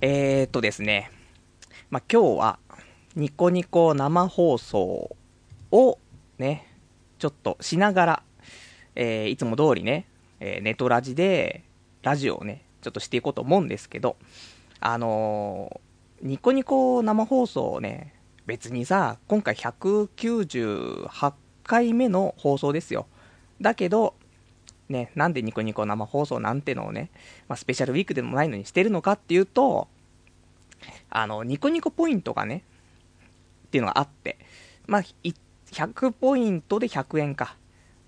えーっとですね、まあ、今日は、ニコニコ生放送をね、ちょっとしながら、えーいつも通りね、えーネトラジで、ラジオをね、ちょっとしていこうと思うんですけど、あのーニコニコ生放送をね、別にさ、今回198回目の放送ですよ。だけど、ね、なんでニコニコ生放送なんてのをね、まあ、スペシャルウィークでもないのにしてるのかっていうと、あの、ニコニコポイントがね、っていうのがあって、まあ、100ポイントで100円か、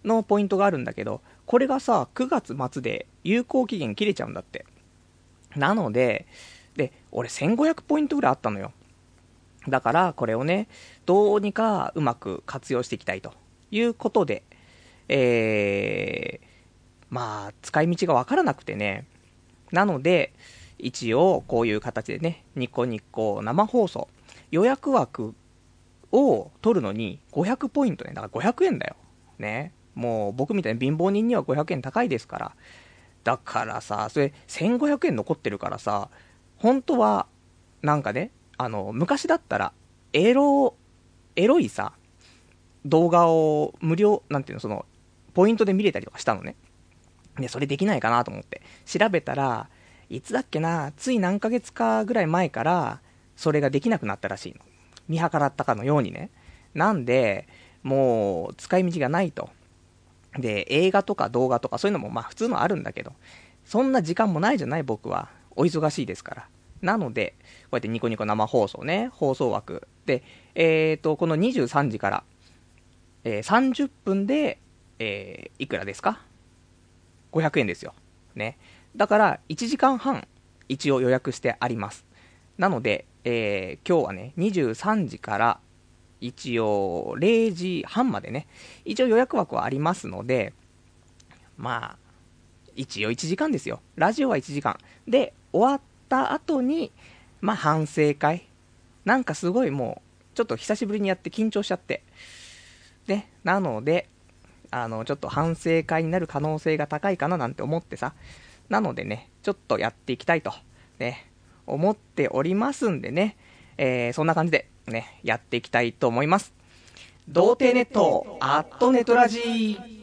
のポイントがあるんだけど、これがさ、9月末で有効期限切れちゃうんだって。なので、で、俺1500ポイントぐらいあったのよ。だから、これをね、どうにかうまく活用していきたいということで、えー、まあ、使い道がわからなくてね。なので、一応、こういう形でね、ニコニコ生放送、予約枠を取るのに500ポイントね。だから500円だよ。ね。もう僕みたいに貧乏人には500円高いですから。だからさ、それ1500円残ってるからさ、本当は、なんかね、あの、昔だったら、エロ、エロいさ、動画を無料、なんていうの、その、ポイントで見れたりとかしたのね。で、それできないかなと思って。調べたら、いつだっけな、つい何ヶ月かぐらい前から、それができなくなったらしいの。見計らったかのようにね。なんで、もう、使い道がないと。で、映画とか動画とかそういうのもまあ普通のあるんだけど、そんな時間もないじゃない僕は。お忙しいですから。なので、こうやってニコニコ生放送ね、放送枠。で、えっ、と、この23時から、えー30分で、えーいくらですか？?500 円ですよ。ね。だから、1時間半、一応予約してあります。なので、えー今日はね、23時から、一応、0時半までね、一応予約枠はありますので、まあ、一応1時間ですよ。ラジオは1時間。で、終わった後に、まあ反省会。なんかすごいもう、ちょっと久しぶりにやって緊張しちゃって。ね、なので、あの、ちょっと反省会になる可能性が高いかななんて思ってさ。なのでね、ちょっとやっていきたいと、ね、思っておりますんでね、えー、そんな感じで、ね、やっていきたいと思います。童貞ネット、アットネトラジー。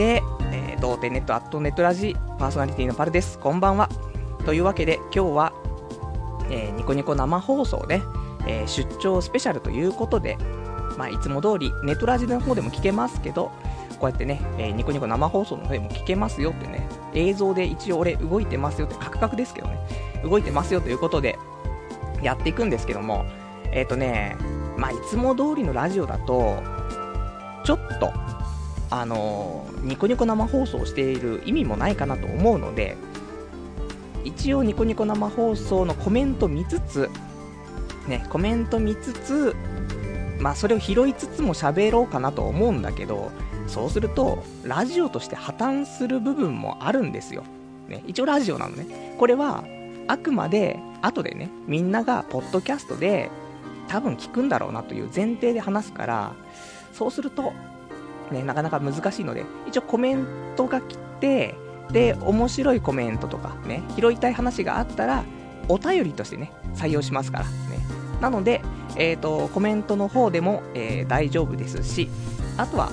めまして、えー、童貞ネットアットネットラジパーソナリティのパルです。こんばんは。というわけで今日は、えーニコニコ生放送ね、えー出張スペシャルということで、まあ、いつも通りネットラジの方でも聞けますけど、こうやってね、えーニコニコ生放送の方でも聞けますよってね、映像で一応俺動いてますよって、カクカクですけどね、動いてますよということで、やっていくんですけども、えっ、とね、まあ、いつも通りのラジオだと、ちょっと、あのニコニコ生放送している意味もないかなと思うので、一応ニコニコ生放送のコメント見つつ、ね、コメント見つつ、まあそれを拾いつつも喋ろうかなと思うんだけど、そうすると、ラジオとして破綻する部分もあるんですよ。ね、一応ラジオなのね。これは、あくまで、後でね、みんながポッドキャストで、多分聞くんだろうなという前提で話すから、そうすると、ね、なかなか難しいので、一応コメントが来て、で、面白いコメントとかね、拾いたい話があったら、お便りとしてね、採用しますからね。なので、えっ、と、コメントの方でも、えー大丈夫ですし、あとは、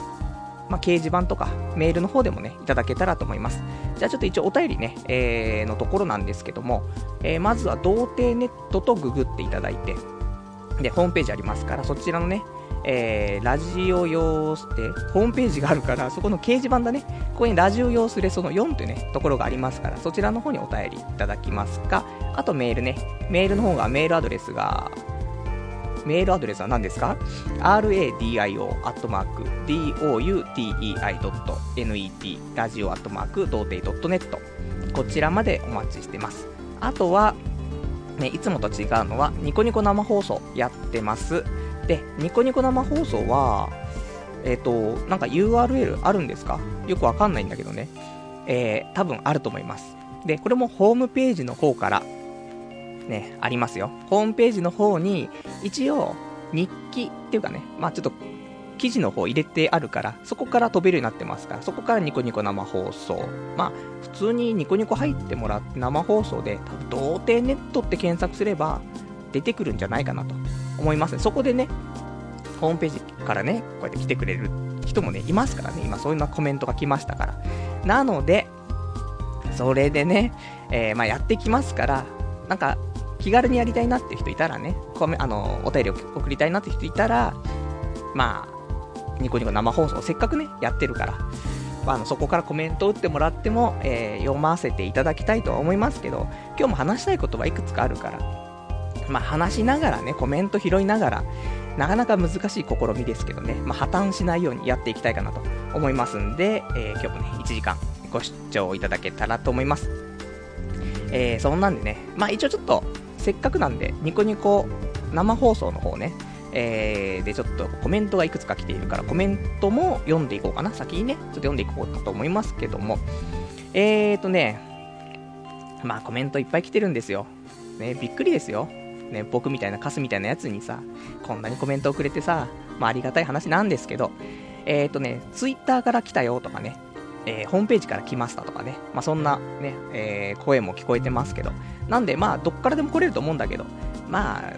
まあ、掲示板とかメールの方でもね、いただけたらと思います。じゃあちょっと一応お便りね、えーのところなんですけども、えーまずは童貞ネットとググっていただいて、で、ホームページありますから、そちらのね、えーラジオ用で、ホームページがあるから、そこの掲示板だね、ここにラジオ用スレその4というね、ところがありますから、そちらの方にお便りいただきますか、あとメールね、メールの方がメールアドレスが、メールアドレスは何ですか ?radio.doutei.net ラジオ .doutei.net こちらまでお待ちしてます。あとは、ね、いつもと違うのは、ニコニコ生放送やってます。で、ニコニコ生放送は、えっ、と、なんか URL あるんですか？よくわかんないんだけどね。えー、多分あると思います。で、これもホームページの方から、ね、ありますよ。ホームページの方に、一応、日記っていうかね、まあちょっと、記事の方入れてあるから、そこから飛べるようになってますから、そこからニコニコ生放送。まあ、普通にニコニコ入ってもらって生放送で、多分、童貞ネットって検索すれば、出てくるんじゃないかなと思いますね。そこでね、ホームページからね、こうやって来てくれる人もね、いますからね、今そういうコメントが来ましたから。なので、それでね、えー、まあ、やってきますから、なんか、気軽にやりたいなって人いたらね、コメあのお便りを送りたいなって人いたら、まあ、ニコニコ生放送せっかくね、やってるから、まあ、あのそこからコメントを打ってもらっても、えー、読ませていただきたいとは思いますけど、今日も話したいことはいくつかあるから、まあ、話しながらね、コメント拾いながら、なかなか難しい試みですけどね、まあ、破綻しないようにやっていきたいかなと思いますんで、えー、今日もね、1時間ご視聴いただけたらと思います。えー、そんなんでね、まあ一応ちょっと、せっかくなんで、ニコニコ生放送の方ね、えー、でちょっとコメントがいくつか来ているから、コメントも読んでいこうかな。先にね、ちょっと読んでいこうかと思いますけども、えーとね、まあコメントいっぱい来てるんですよ。ね、びっくりですよ。ね、僕みたいなカスみたいなやつにさ、こんなにコメントをくれてさ、まあありがたい話なんですけど、えーとね、ツイッターから来たよとかね、えー、ホームページから来ましたとかね、まあ、そんなね、えー、声も聞こえてますけど、なんでまあ、どっからでも来れると思うんだけど、まあ、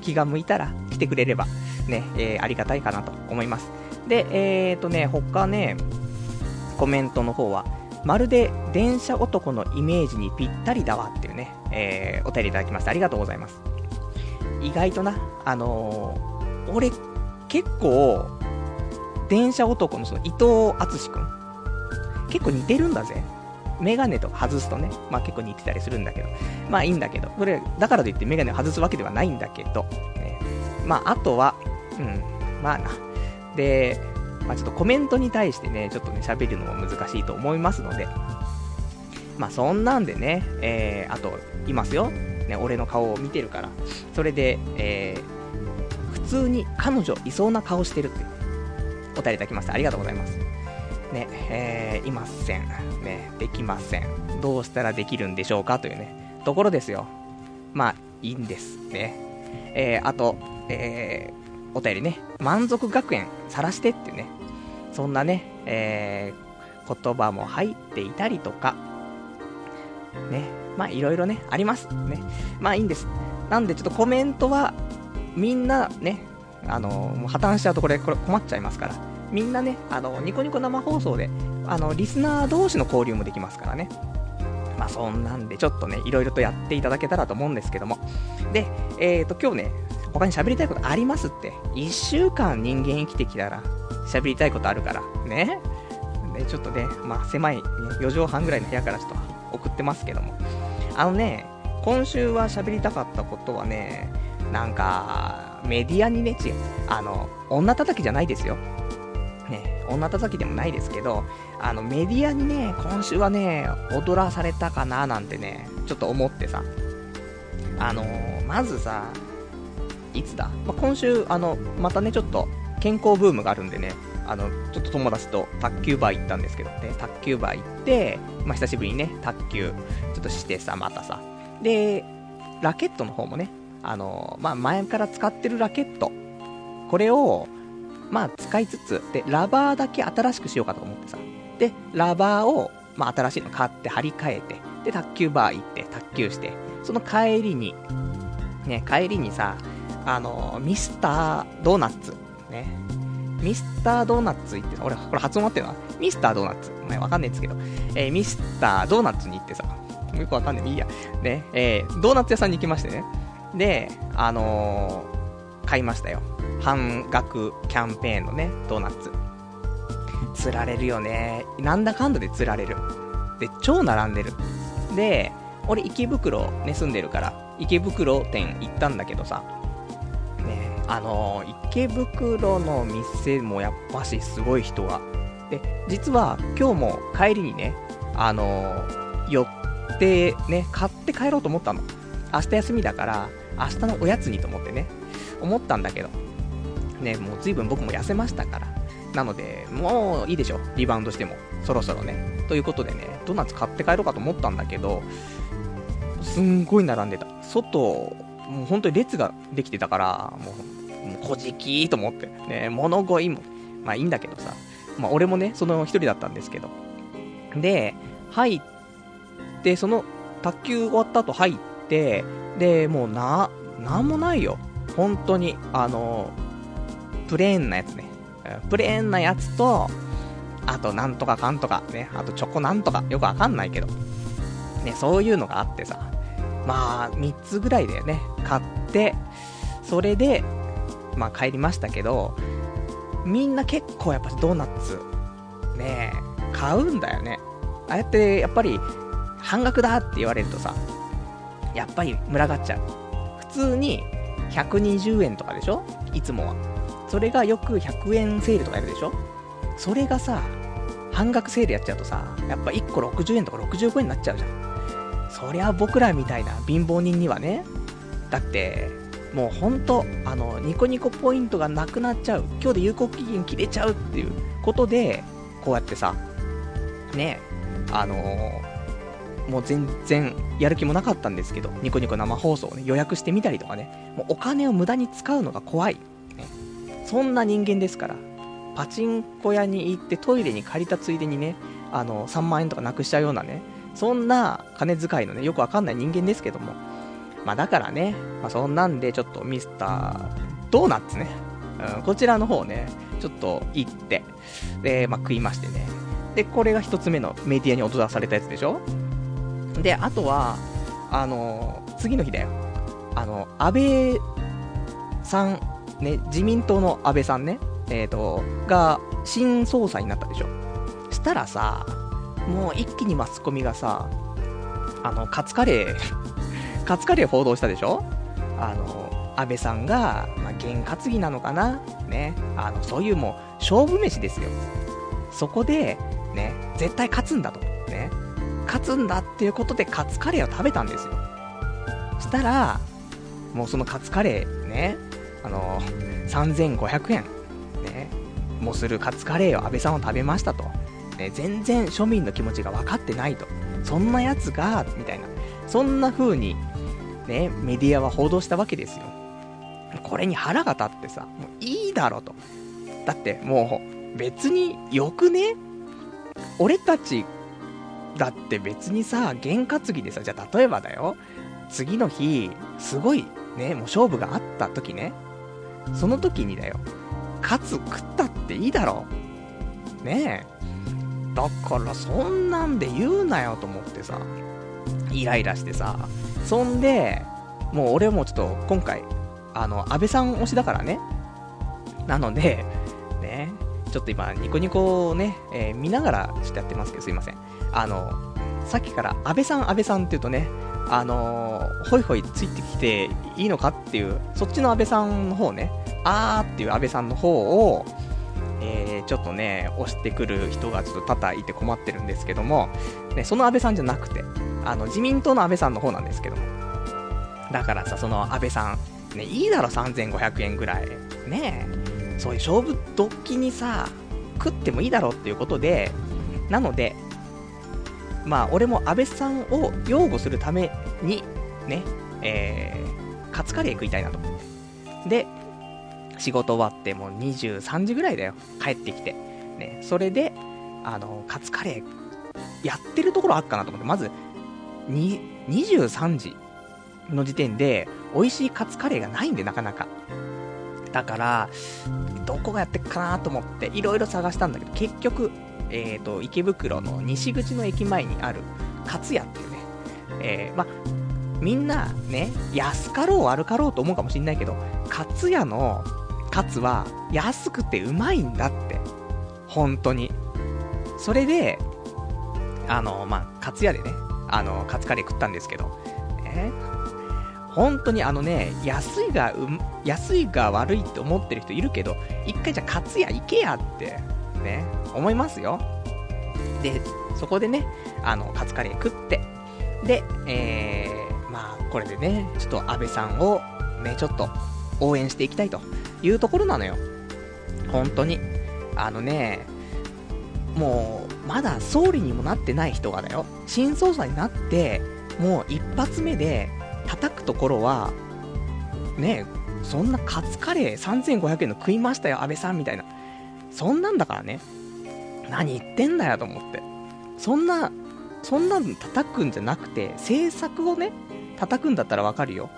気が向いたら来てくれれば、ね、えー、ありがたいかなと思います。で、えーとね、他ね、コメントの方は、まるで電車男のイメージにぴったりだわっていうね、えー、お便りいただきましてありがとうございます。意外とな、あのー、俺、結構、電車男のその伊藤淳くん、結構似てるんだぜ。メガネとか外すとね、まあ結構似てたりするんだけど、まあいいんだけど、それ、だからといってメガネを外すわけではないんだけど、ね、まああとは、うん、まあな。で、まあちょっとコメントに対してね、ちょっとね、喋るのも難しいと思いますので、まあそんなんでね、えー、あと、いますよ。ね、俺の顔を見てるから。それで、えー、普通に彼女いそうな顔してるって、お便りいただきました。ありがとうございます。ね、えー、いません。ね、できません。どうしたらできるんでしょうか？というね、ところですよ。まあ、いいんですね。えー、あと、えー、お便りね、満足学園晒してってね、そんなね、えー、言葉も入っていたりとか、ね、まあいろいろね、あります。ね。まあいいんです。なんでちょっとコメントは、みんなね、あの破綻しちゃうとこれ、これ困っちゃいますから。みんなね、あの、ニコニコ生放送で、あの、リスナー同士の交流もできますからね。まあ、そんなんで、ちょっとね、いろいろとやっていただけたらと思うんですけども。で、えっ、ー、と、今日ね、他に喋りたいことありますって。1週間人間生きてきたら、喋りたいことあるから。ね。ちょっとね、まあ、狭い、ね、4畳半ぐらいの部屋からちょっと送ってますけども。あのね、今週は喋りたかったことはね、なんか、メディアにね、違う。あの、女叩きじゃないですよ。ね、女叩きでもないですけど、あの、メディアにね、今週はね、踊らされたかななんてね、ちょっと思ってさ。あの、まずさ、いつだ、まあ、今週、あの、またね、ちょっと、健康ブームがあるんでね、あの、ちょっと友達と卓球バー行ったんですけどね、卓球バー行って、まあ、久しぶりにね、卓球、ちょっとしてさ、またさ。で、ラケットの方もね、あのまあ、前から使ってるラケット、これを、まあ使いつつ、で、ラバーだけ新しくしようかと思ってさ。で、ラバーを、まあ新しいの買って張り替えて、で、卓球バー行って卓球して、その帰りに、ね、帰りにさ、あの、ミスタードーナツ、ね、ミスタードーナツ行ってさ、俺、これ発音合ってるな。ミスタードーナツ。お前わかんないんですけど、えー、ミスタードーナツに行ってさ、もうよくわかんない。いいや。ね、えー、ドーナツ屋さんに行きましてね。で、あのー、買いましたよ。半額キャンペーンのね、ドーナツ。釣られるよね。なんだかんだで釣られる。で、超並んでる。で、俺池袋ね、住んでるから、池袋店行ったんだけどさ、あの、池袋の店もやっぱしすごい人が。で、実は今日も帰りにね、あの、寄ってね、買って帰ろうと思ったの。明日休みだから、明日のおやつにと思ってね、思ったんだけど、ね、もう随分僕も痩せましたから、なので、もういいでしょ。リバウンドしても。そろそろね。ということでね、ドーナツ買って帰ろうかと思ったんだけど、すんごい並んでた。外、もう本当に列ができてたから、もうこじきと思って。ね、物乞いも、まあいいんだけどさ。まあ俺もね、その一人だったんですけど。で、入って、その卓球終わった後入って、で、もうな、なんもないよ。本当に、あの、プレーンなやつね。プレーンなやつと、あとなんとかかんとか、ね、あとチョコなんとか、よくわかんないけど。ね、そういうのがあってさ。まあ、3つぐらいだよね。買って、それで、まあ帰りましたけど、みんな結構やっぱドーナツ、ね買うんだよね。ああやって、やっぱり、半額だって言われるとさ、やっぱり群がっちゃう。普通に120円とかでしょ？いつもは。それがよく100円セールとかやるでしょ？それがさ、半額セールやっちゃうとさ、やっぱ1個60円とか65円になっちゃうじゃん。そりゃ僕らみたいな貧乏人にはね、だって、もうほんと、あの、ニコニコポイントがなくなっちゃう。今日で有効期限切れちゃうっていうことで、こうやってさ、ね、あのー、もう全然やる気もなかったんですけど、ニコニコ生放送をね、予約してみたりとかね、もうお金を無駄に使うのが怖い。ね、そんな人間ですから、パチンコ屋に行ってトイレに借りたついでにね、あの、3万円とかなくしちゃうようなね、そんな金遣いのね、よくわかんない人間ですけども。まあだからね、まあそんなんでちょっとミスタードーナツね、うん、こちらの方ね、ちょっと行って、で、まあ食いましてね。で、これが一つ目のメディアに踊らされたやつでしょ？で、あとは、あの、次の日だよ。あの、安倍さん、ね、自民党の安倍さんね、えっ、ー、と、が、新総裁になったでしょ？したらさ、もう一気にマスコミがさ、あの、カツカレーカツカレー報道したでしょ？あの、安倍さんが、まあ、験担ぎなのかな？ね。あの、そういうもう、勝負飯ですよ。そこで、ね、絶対勝つんだと。ね。勝つんだっていうことでカツカレーを食べたんですよ。したら、もうそのカツカレーね、あの、3500円、ね、もうするカツカレーを安倍さんは食べましたと。ね、全然庶民の気持ちが分かってないと。そんなやつが、みたいな。そんな風に、ね、メディアは報道したわけですよ。これに腹が立ってさ、もういいだろと。だってもう、別によくね？俺たちだって別にさ、験担ぎでさ、じゃあ例えばだよ、次の日、すごいね、もう勝負があった時ね、その時にだよ、カツ食ったっていいだろ。ねえ。だからそんなんで言うなよと思ってさ、イライラしてさ、そんで、もう俺もちょっと今回、あの、安倍さん推しだからね。なので、ね、ちょっと今、ニコニコをね、えー、見ながらちょっとやってますけど、すいません。あの、さっきから安倍さん、安倍さんって言うとね、あのー、ほいほいついてきていいのかっていう、そっちの安倍さんの方ね、あーっていう安倍さんの方を、えー、ちょっとね、押してくる人がちょっと多々いて困ってるんですけども、ね、その安倍さんじゃなくて、あの、自民党の安倍さんの方なんですけども。だからさ、その安倍さん、ね、いいだろ、3500円ぐらい。ねえ。そういう勝負ドッキにさ、食ってもいいだろっていうことで、なので、まあ、俺も安倍さんを擁護するために、ね、えー、カツカレー食いたいなと思って。で、仕事終わってもう23時ぐらいだよ。帰ってきて。ね、それで、あの、カツカレー、やってるところあっかなと思って、まず、に、23時の時点で、美味しいカツカレーがないんで、なかなか。だから、どこがやってっかなと思って、いろいろ探したんだけど、結局、えっ、ー、と、池袋の西口の駅前にある、カツ屋っていうね、えー、ま、みんなね、安かろう悪かろうと思うかもしんないけど、カツ屋のカツは安くてうまいんだって。本当に。それで、あの、まあ、カツ屋でね、あの、カツカレー食ったんですけど、え？本当にあのね、安いが、安いが悪いって思ってる人いるけど、一回じゃあカツ屋行けやって、ね、思いますよ。で、そこでね、あの、カツカレー食って、で、えー、まあ、これでね、ちょっと安倍さんを、ね、ちょっと応援していきたいというところなのよ。本当に。あのね、もう、まだ総理にもなってない人がだよ、新総裁になって、もう一発目で叩くところは、ねそんなカツカレー3500円の食いましたよ、安倍さんみたいな。そんなんだからね。何言ってんだよと思って。そんな、そんなん叩くんじゃなくて、政策をね、叩くんだったらわかるよ。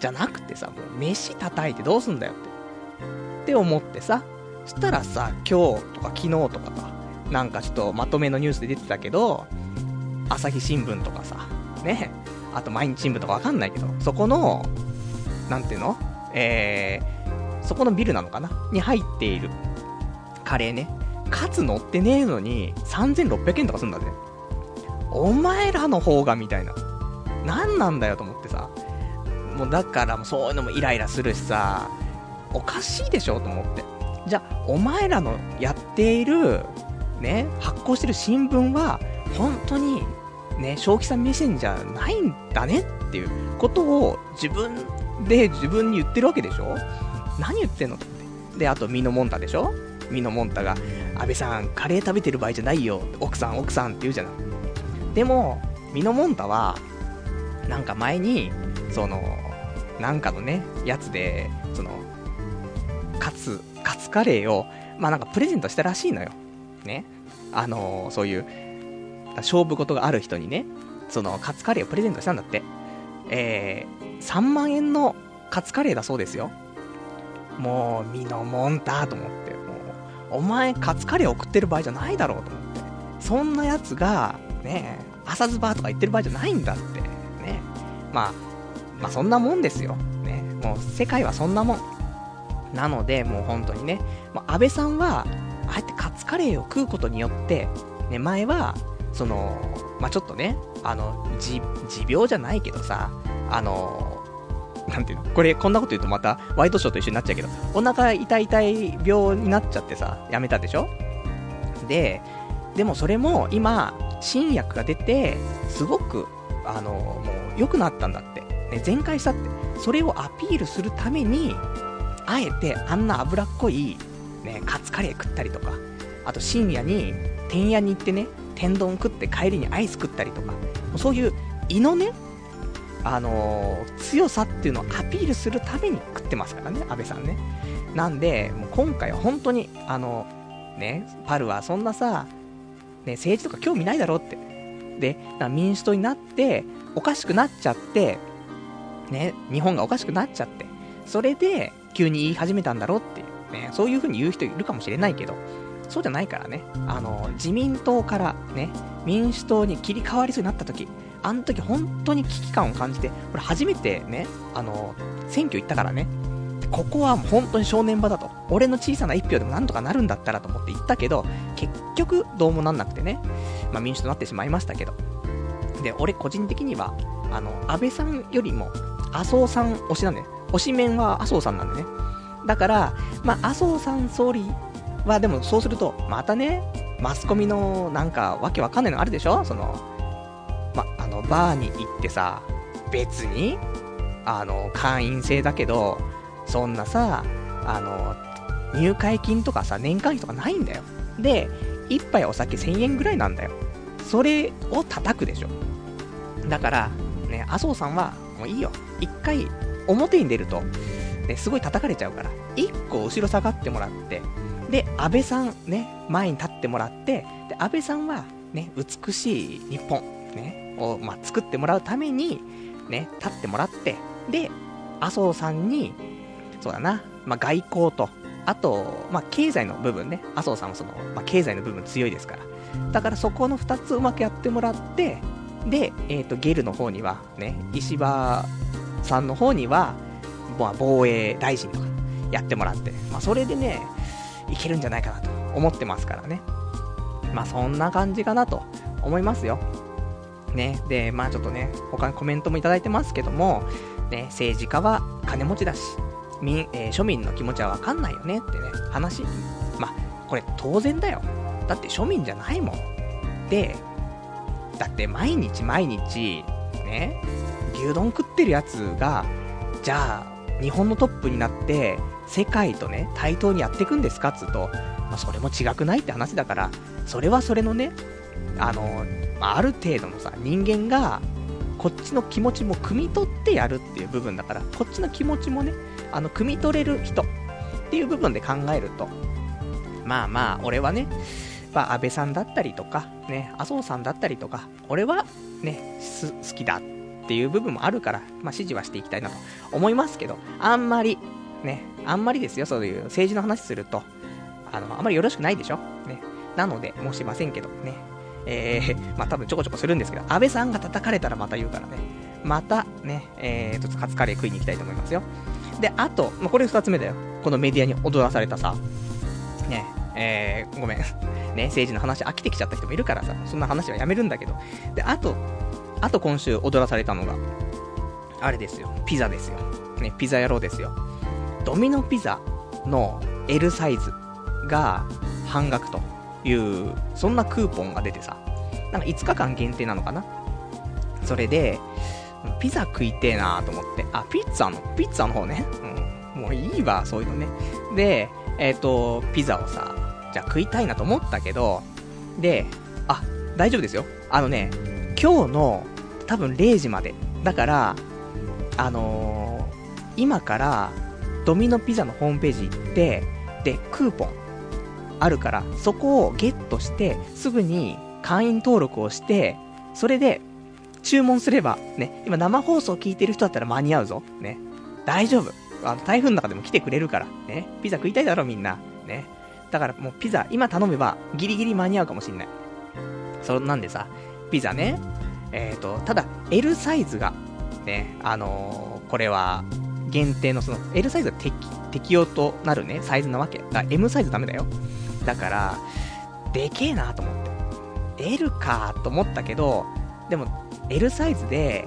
じゃなくてさ、もう飯叩いてどうすんだよって。って思ってさ、そしたらさ、今日とか昨日とかさ、なんかちょっとまとめのニュースで出てたけど、朝日新聞とかさ、ね、あと毎日新聞とかわかんないけど、そこの、なんていうの？えー、そこのビルなのかな？に入っているカレーね。カツ乗ってねえのに3600円とかするんだぜ。お前らの方がみたいな。何なんだよと思ってさ。もうだからもうそういうのもイライラするしさ、おかしいでしょと思って。じゃあ、お前らのやっている、ね、発行してる新聞は、本当に、ね、正気さん目線じゃないんだねっていうことを自分で自分に言ってるわけでしょ？何言ってんのって。で、あと、ミノモンタでしょ？ミノモンタが、安倍さん、カレー食べてる場合じゃないよ。奥さん、奥さんって言うじゃない。でも、ミノモンタは、なんか前に、その、なんかのね、やつで、その、カツ、カツカレーを、まあなんかプレゼントしたらしいのよ。ね。あのー、そういう、勝負事がある人にね、その、カツカレーをプレゼントしたんだって。えー、3万円のカツカレーだそうですよ。もう、身のもんだと思って、もう、お前カツカレー送ってる場合じゃないだろうと思って。そんなやつが、ね、朝ズバーとか言ってる場合じゃないんだって、ね。まあ、まあそんなもんですよ。ね。もう世界はそんなもん。なので、もう本当にね、もう安倍さんは、ああやってカツカレーを食うことによって、ね、前は、その、まあ、ちょっとね、あの、持病じゃないけどさ、あの、なんていうのこれ、こんなこと言うとまた、ワイドショーと一緒になっちゃうけど、お腹痛い痛い病になっちゃってさ、やめたでしょ？で、でもそれも今、新薬が出て、すごく、あの、もう良くなったんだって。ね、全開したって。それをアピールするために、あえてあんな脂っこい、ね、カツカレー食ったりとか、あと深夜に、天屋に行ってね、天丼食って帰りにアイス食ったりとか、もうそういう胃のね、あのー、強さっていうのをアピールするために食ってますからね、安倍さんね。なんで、もう今回は本当に、あの、ね、パルはそんなさ、ね、政治とか興味ないだろうって。で、民主党になって、おかしくなっちゃって、ね、日本がおかしくなっちゃって、それで、急に言い始めたんだろうって、ね、そういう風に言う人いるかもしれないけど、そうじゃないからね、あの、自民党からね、民主党に切り替わりそうになった時、あの時本当に危機感を感じて、これ初めてね、あの、選挙行ったからね、ここは本当に正念場だと。俺の小さな一票でもなんとかなるんだったらと思って行ったけど、結局どうもなんなくてね、まあ民主となってしまいましたけど。で、俺個人的には、あの、安倍さんよりも、麻生さん推しなんで、ね、推し面は麻生さんなんでね。だから、まあ、麻生さん総理は、でもそうすると、またね、マスコミのなんかわけわかんないのあるでしょ？その、ま、あの、バーに行ってさ、別に、あの、会員制だけど、そんなさ、あの、入会金とかさ、年会費とかないんだよ。で、一杯お酒1000円ぐらいなんだよ。それを叩くでしょ。だから、ね、麻生さんは、もういいよ。一回、表に出ると、ね、すごい叩かれちゃうから、一個後ろ下がってもらって、で、安倍さん、ね、前に立ってもらって、で、安倍さんは、ね、美しい日本、ね、を、まあ、作ってもらうために、ね、立ってもらって、で、麻生さんに、そうだな、まあ、外交と、あと、まあ、経済の部分ね、麻生さんはその、まあ、経済の部分強いですから。だからそこの2つうまくやってもらって、で、えっ、ー、と、ゲルの方には、ね、石破さんの方には、まあ、防衛大臣とかやってもらって、まあ、それでね、いけるんじゃないかなと思ってますからね。まあ、そんな感じかなと思いますよ。ね、で、まあちょっとね、他にコメントもいただいてますけども、ね、政治家は金持ちだし、民、えー、庶民の気持ちはわかんないよねってね、話。まあ、これ当然だよ。だって庶民じゃないもん。で、だって毎日毎日、ね、牛丼食ってるやつが、じゃあ、日本のトップになって、世界とね、対等にやっていくんですかっつうと、まあ、それも違くないって話だから、それはそれのね、あの、ある程度のさ、人間が、こっちの気持ちも汲み取ってやるっていう部分だから、こっちの気持ちもね、あの、汲み取れる人っていう部分で考えると、まあまあ、俺はね、まあ、安倍さんだったりとか、ね、麻生さんだったりとか、俺はね、好きだっっていう部分もあるから、まあ、支持はしていきたいなと思いますけど、あんまり、ね、あんまりですよ、そういう政治の話すると、あの、あんまりよろしくないでしょ？ね。なので、もしませんけど、ね。えー、まあ多分ちょこちょこするんですけど、安倍さんが叩かれたらまた言うからね。またね、えー、ちょっとカツカレー食いに行きたいと思いますよ。で、あと、まあ、これ二つ目だよ。このメディアに踊らされたさ、ね、えー、ごめん。ね、政治の話飽きてきちゃった人もいるからさ、そんな話はやめるんだけど。で、あと、あと今週踊らされたのが、あれですよ、ピザですよ。ね、ピザ野郎ですよ。ドミノピザの L サイズが半額という、そんなクーポンが出てさ、なんか5日間限定なのかなそれで、ピザ食いてえなーと思って、あ、ピッツァの、ピッツァの方ね。うん、もういいわ、そういうのね。で、えっ、ー、と、ピザをさ、じゃあ食いたいなと思ったけど、で、あ、大丈夫ですよ。あのね、今日の多分0時まで。だから、あのー、今からドミノピザのホームページ行って、で、クーポンあるから、そこをゲットして、すぐに会員登録をして、それで注文すれば、ね、今生放送聞いてる人だったら間に合うぞ。ね。大丈夫。あの、台風の中でも来てくれるから。ね。ピザ食いたいだろ、みんな。ね。だからもうピザ、今頼めばギリギリ間に合うかもしんない。そんなんでさ、ピザね、えっ、ー、と、ただ L サイズが、ね、あのー、これは、限定のその L サイズが適用となるね、サイズなわけ。だ M サイズダメだよ。だから、でけえなと思って。L かと思ったけど、でも L サイズで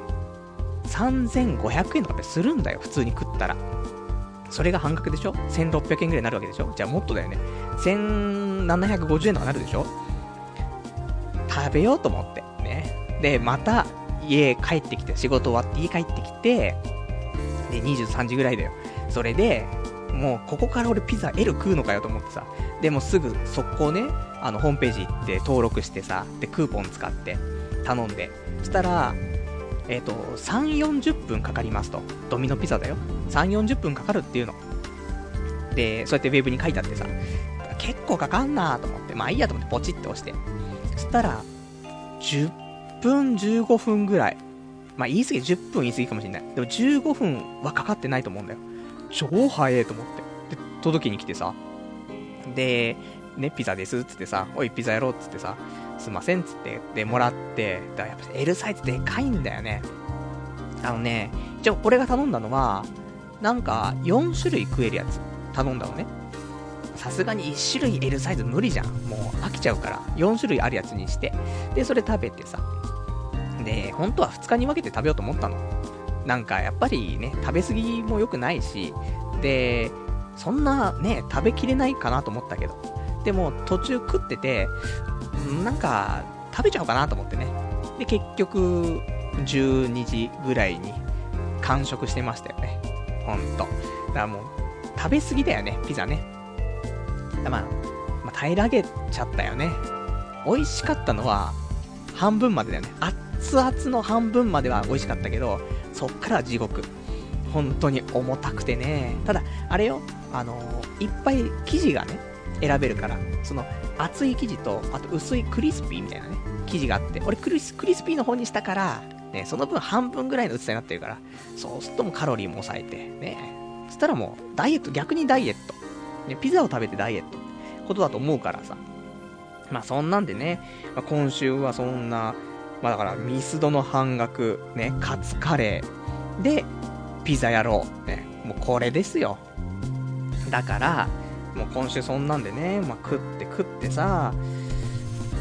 3500円とかってするんだよ、普通に食ったら。それが半額でしょ ?1600 円ぐらいになるわけでしょ？じゃあもっとだよね。1750円とかなるでしょ？食べようと思って。で、また家帰ってきて、仕事終わって家帰ってきて、で、23時ぐらいだよ。それで、もうここから俺ピザ L 食うのかよと思ってさ。でもすぐ速攻ね、あのホームページ行って登録してさ、で、クーポン使って頼んで。そしたら、えっ、ー、と、3、40分かかりますと。ドミノピザだよ。3、40分かかるっていうの。で、そうやってウェブに書いてあってさ、結構かかんなと思って、まあいいやと思ってポチって押して。そしたら、10 10分、15分ぐらい。まあ言い過ぎ、10分言い過ぎかもしれない。でも15分はかかってないと思うんだよ。超早えと思って。で、届けに来てさ。で、ね、ピザですっつってさ、おい、ピザやろうっつってさ、すいませんっつって、で、もらって、だからやっぱ L サイズでかいんだよね。あのね、一応俺が頼んだのは、なんか4種類食えるやつ頼んだのね。さすがに1種類 L サイズ無理じゃん。もう飽きちゃうから、4種類あるやつにして、で、それ食べてさ。で、本当は2日に分けて食べようと思ったの。なんかやっぱりね、食べ過ぎも良くないし、で、そんなね、食べきれないかなと思ったけど。でも途中食ってて、なんか食べちゃおうかなと思ってね。で、結局、12時ぐらいに完食してましたよね。ほんと。だからもう、食べ過ぎだよね、ピザね。まあ、まあ、平らげちゃったよね。美味しかったのは、半分までだよね。あっ熱々の半分までは美味しかったけど、そっから地獄。本当に重たくてね。ただ、あれよ、あのー、いっぱい生地がね、選べるから、その、厚い生地と、あと薄いクリスピーみたいなね、生地があって、俺クリスクリスピーの方にしたから、ね、その分半分ぐらいの薄さになってるから、そうするともカロリーも抑えて、ね、そしたらもう、ダイエット、逆にダイエット。ね、ピザを食べてダイエット。ことだと思うからさ。まあそんなんでね、まあ、今週はそんな、まあだからミスドの半額、ね、カツカレー、で、ピザ野郎、ね、もうこれですよ。だから、もう今週そんなんでね、まあ食って食ってさ、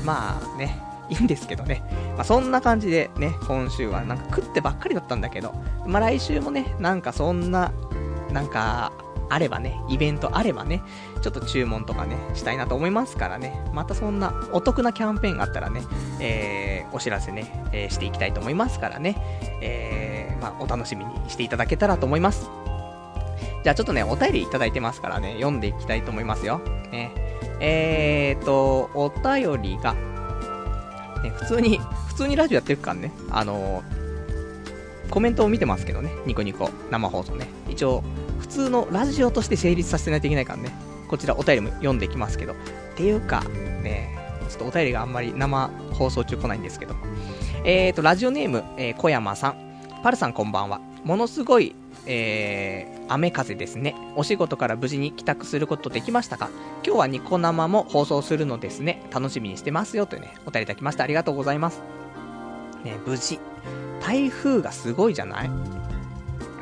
まあね、いいんですけどね。まあ、そんな感じでね、今週はなんか食ってばっかりだったんだけど、まあ、来週もね、なんかそんな、なんか、あればね、イベントあればね、ちょっと注文とかね、したいなと思いますからね、またそんなお得なキャンペーンがあったらね、えー、お知らせね、えー、していきたいと思いますからね、えー、まあ、お楽しみにしていただけたらと思います。じゃあちょっとね、お便りいただいてますからね、読んでいきたいと思いますよ。ね。えーと、お便りが、ね、普通に、普通にラジオやってるからね、あのー、コメントを見てますけどね、ニコニコ、生放送ね。一応、普通のラジオとして成立させないといけないからね、こちらお便りも読んできますけど。っていうか、ね、ちょっとお便りがあんまり生放送中来ないんですけど。えーと、ラジオネーム、えー、小山さん。パルさんこんばんは。ものすごいえー、雨風ですね。お仕事から無事に帰宅することできましたか？今日はニコ生も放送するのですね。楽しみにしてますよというね、お便りいただきました。ありがとうございます。ね、無事。台風がすごいじゃない？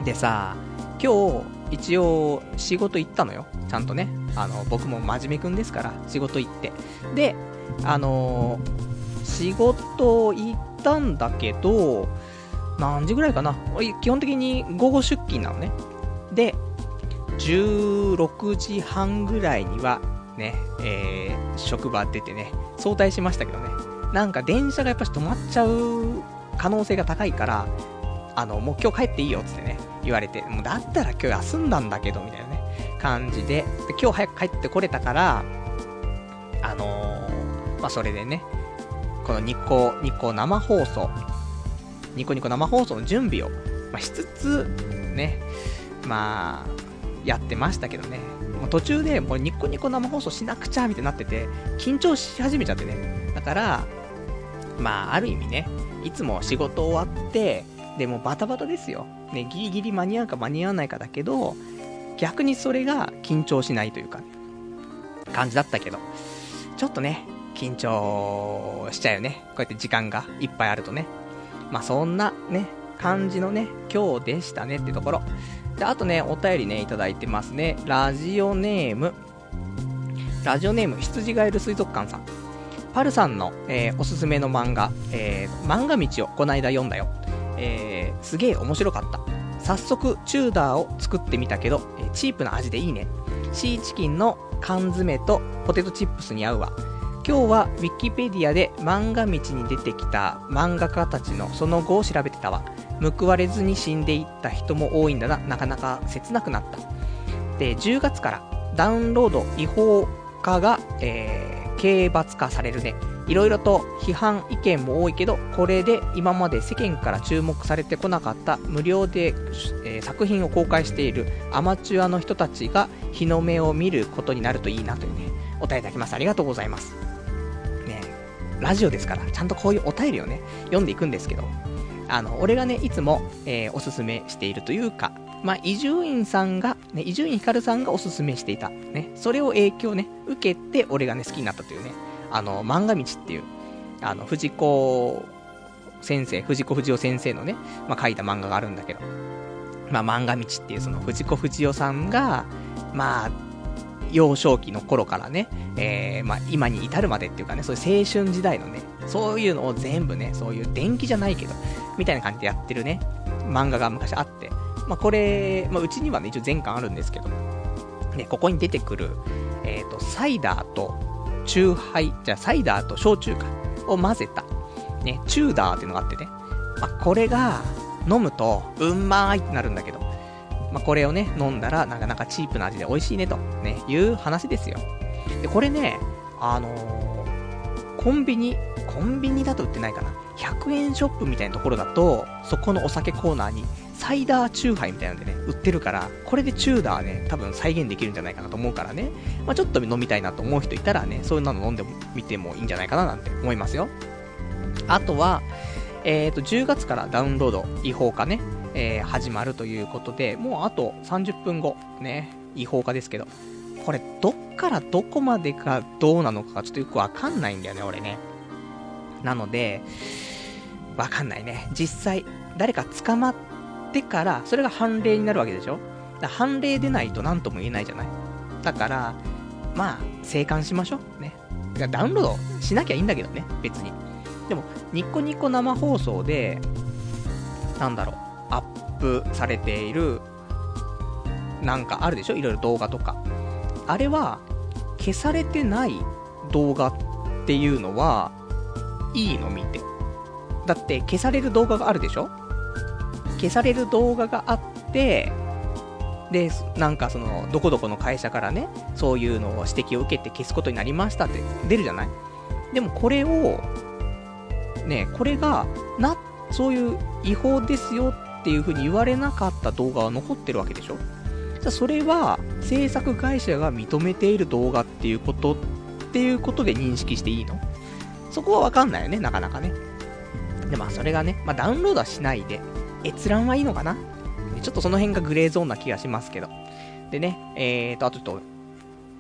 でさ、今日、一応、仕事行ったのよ。ちゃんとね。あの、僕も真面目くんですから、仕事行って。で、あのー、仕事行ったんだけど、何時ぐらいかな基本的に午後出勤なのね。で、16時半ぐらいには、ね、えー、職場出てね、早退しましたけどね。なんか電車がやっぱし止まっちゃう可能性が高いから、あの、もう今日帰っていいよってね、言われて、もうだったら今日休んだんだけど、みたいなね、感じで、で今日早く帰ってこれたから、あのー、まあ、それでね、この日光、日光生放送、ニコニコ生放送の準備を、まあ、しつつ、ね、まあ、やってましたけどね。もう途中でもうニコニコ生放送しなくちゃみたいになってて、緊張し始めちゃってね。だから、まあ、ある意味ね、いつも仕事終わって、でもバタバタですよ。ね、ギリギリ間に合うか間に合わないかだけど、逆にそれが緊張しないというか、感じだったけど、ちょっとね、緊張しちゃうよね。こうやって時間がいっぱいあるとね。まあ、そんなね、感じのね、今日でしたねってところ。で、あとね、お便りね、いただいてますね。ラジオネーム、ラジオネーム、羊ガエル水族館さん。パルさんの、えー、おすすめの漫画、えー、漫画道をこないだ読んだよ。えー、すげえ面白かった。早速、チューダーを作ってみたけど、えチープな味でいいね。シーチキンの缶詰とポテトチップスに合うわ。今日は Wikipedia で漫画道に出てきた漫画家たちのその後を調べてたわ。報われずに死んでいった人も多いんだな。なかなか切なくなった。で、10月からダウンロード違法化が、えー、刑罰化されるね。いろいろと批判意見も多いけど、これで今まで世間から注目されてこなかった無料で、えー、作品を公開しているアマチュアの人たちが日の目を見ることになるといいなというね、お便りいただきます。ありがとうございますね。ラジオですから、ちゃんとこういうお便りをね、読んでいくんですけど、あの、俺がね、いつも、えー、おすすめしているというか、まあ、伊集院さんが、ね、伊集院光さんがおすすめしていた、ね、それを影響ね、受けて、俺がね、好きになったというね、あの、漫画道っていう、あの、藤子先生、藤子不二雄先生のね、まあ、書いた漫画があるんだけど、まあ、漫画道っていうその藤子不二雄さんが、まあ、幼少期の頃からね、えー、まあ、今に至るまでっていうかね、そういう青春時代のね、そういうのを全部ね、そういう電気じゃないけど、みたいな感じでやってるね、漫画が昔あって、まあ、これ、まあ、うちにはね、一応全巻あるんですけど、ね、ここに出てくる、えっ、ー、と、サイダーと、チューハイ、じゃあサイダーと焼酎か、を混ぜた、ね、チューダーっていうのがあってね、まあ、これが、飲むと、うんまーいってなるんだけど、まあ、これをね、飲んだらなかなかチープな味で美味しいねと、ね、いう話ですよ。で、これね、あのー、コンビニ、コンビニだと売ってないかな。100円ショップみたいなところだと、そこのお酒コーナーに、サイダーチューハイみたいなんでね、売ってるから、これでチューダーね、多分再現できるんじゃないかなと思うからね、まあ、ちょっと飲みたいなと思う人いたらね、そういうの飲んでみてもいいんじゃないかななんて思いますよ。あとは、えっ、ー、と、10月からダウンロード違法化ね、えー、始まるということで、もうあと30分後、ね、違法化ですけど、これ、どっからどこまでかどうなのかちょっとよくわかんないんだよね、俺ね。なので、わかんないね。実際、誰か捕まってから、それが判例になるわけでしょ？だ判例でないと何とも言えないじゃない？だから、まあ、生還しましょう。ね。ダウンロードしなきゃいいんだけどね、別に。でも、ニコニコ生放送で、なんだろう、アップされている、なんかあるでしょ？いろいろ動画とか。あれは、消されてない動画っていうのは、いいの見て。だって、消される動画があるでしょ？消される動画があって、で、なんかその、どこどこの会社からね、そういうのを指摘を受けて消すことになりましたって出るじゃない？でもこれを、ね、これが、な、そういう違法ですよっていう風に言われなかった動画は残ってるわけでしょ？じゃそれは、制作会社が認めている動画っていうことっていうことで認識していいの？そこはわかんないよね、なかなかね。で、まあそれがね、まあダウンロードはしないで、閲覧はいいのかな？ちょっとその辺がグレーゾーンな気がしますけど。でね、えーと、あとちょっと、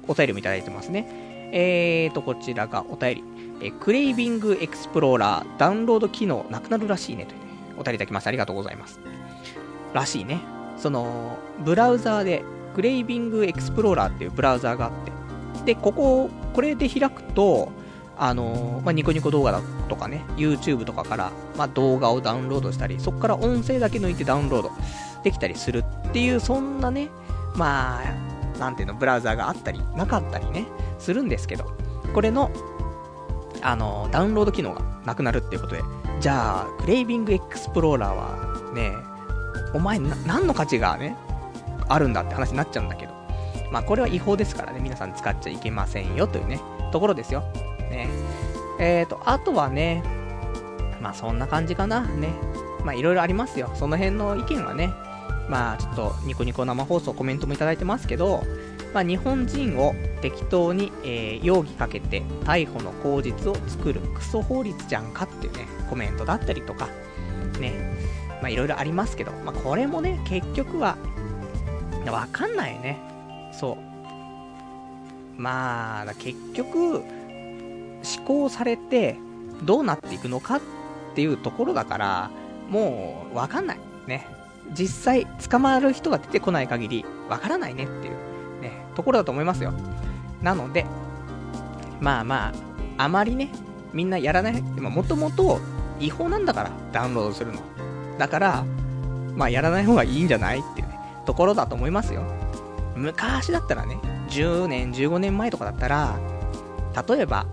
お便りもいただいてますね。えーと、こちらがお便り。えクレイビングエクスプローラー、ダウンロード機能なくなるらしいね、という、ね、お便りいただきまして、ありがとうございます。らしいね。その、ブラウザーで、クレイビングエクスプローラーっていうブラウザーがあって、で、ここ、これで開くと、あのまあ、ニコニコ動画だとかね、YouTube とかから、まあ、動画をダウンロードしたり、そこから音声だけ抜いてダウンロードできたりするっていう、そんなね、まあ、なんていうの、ブラウザーがあったり、なかったりね、するんですけど、これの、あのダウンロード機能がなくなるっていうことで、じゃあ、クレイビングエクスプローラーはね、お前何の価値がね、あるんだって話になっちゃうんだけど、まあこれは違法ですからね、皆さん使っちゃいけませんよというね、ところですよ。ね。えーと、あとはね、まあそんな感じかな。ね。まあいろいろありますよ。その辺の意見はね、まあちょっとニコニコ生放送コメントもいただいてますけど、まあ日本人を適当に、えー、容疑かけて逮捕の口実を作るクソ法律じゃんかっていうね、コメントだったりとか、ね。まあいろいろありますけど、まあこれもね、結局は、わかんないよね。そう。まあ、結局、施行されてどうなっていくのかっていうところだから、もうわかんない。ね。実際捕まる人が出てこない限りわからないねっていうね、ところだと思いますよ。なので、まあまあ、あまりね、みんなやらない。もともと違法なんだから、ダウンロードするの。だから、まあやらない方がいいんじゃないっていうね、ところだと思いますよ。昔だったらね、10年、15年前とかだったら、例えば、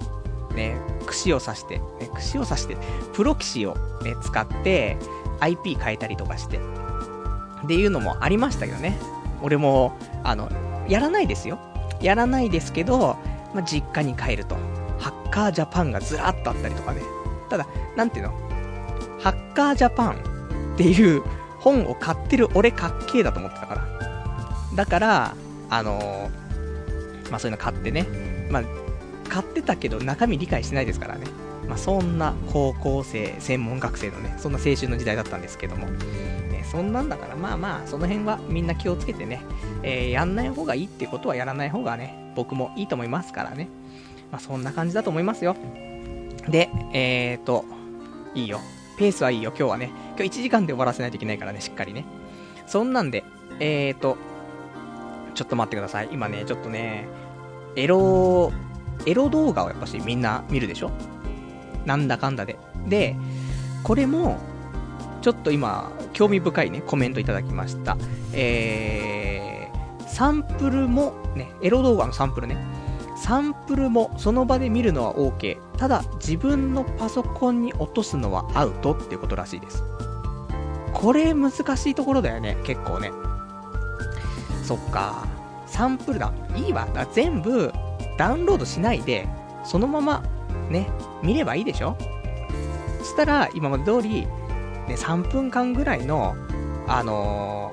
ね、串を刺して、ね、串を刺して、プロ棋士をね、使って IP 変えたりとかして、っていうのもありましたけどね。俺も、あの、やらないですよ。やらないですけど、まあ、実家に帰ると、ハッカージャパンがずらっとあったりとかね。ただ、なんていうの？ハッカージャパンっていう本を買ってる俺かっけえだと思ってたから。だから、あのー、まあそういうの買ってね、まあ買ってたけど中身理解してないですからね。まあ、そんな高校生、専門学生のね、そんな青春の時代だったんですけども。ね、そんなんだから、まあまあ、その辺はみんな気をつけてね、えー、やんない方がいいってことはやらない方がね、僕もいいと思いますからね。まあ、そんな感じだと思いますよ。で、えーと、いいよ。ペースはいいよ、今日はね。今日1時間で終わらせないといけないからね、しっかりね。そんなんで、えーと、ちょっと待ってください。今ね、ちょっとね、エロエロ動画をやっぱしみんな見るでしょ？なんだかんだで。で、これも、ちょっと今、興味深いね、コメントいただきました。えー、サンプルも、ね、エロ動画のサンプルね。サンプルもその場で見るのは OK。ただ、自分のパソコンに落とすのはアウトっていうことらしいです。これ難しいところだよね、結構ね。そっか。サンプルだ。いいわ。だ全部、ダウンロードしないで、そのまま、ね、見ればいいでしょ？そしたら、今まで通り、ね、3分間ぐらいの、あの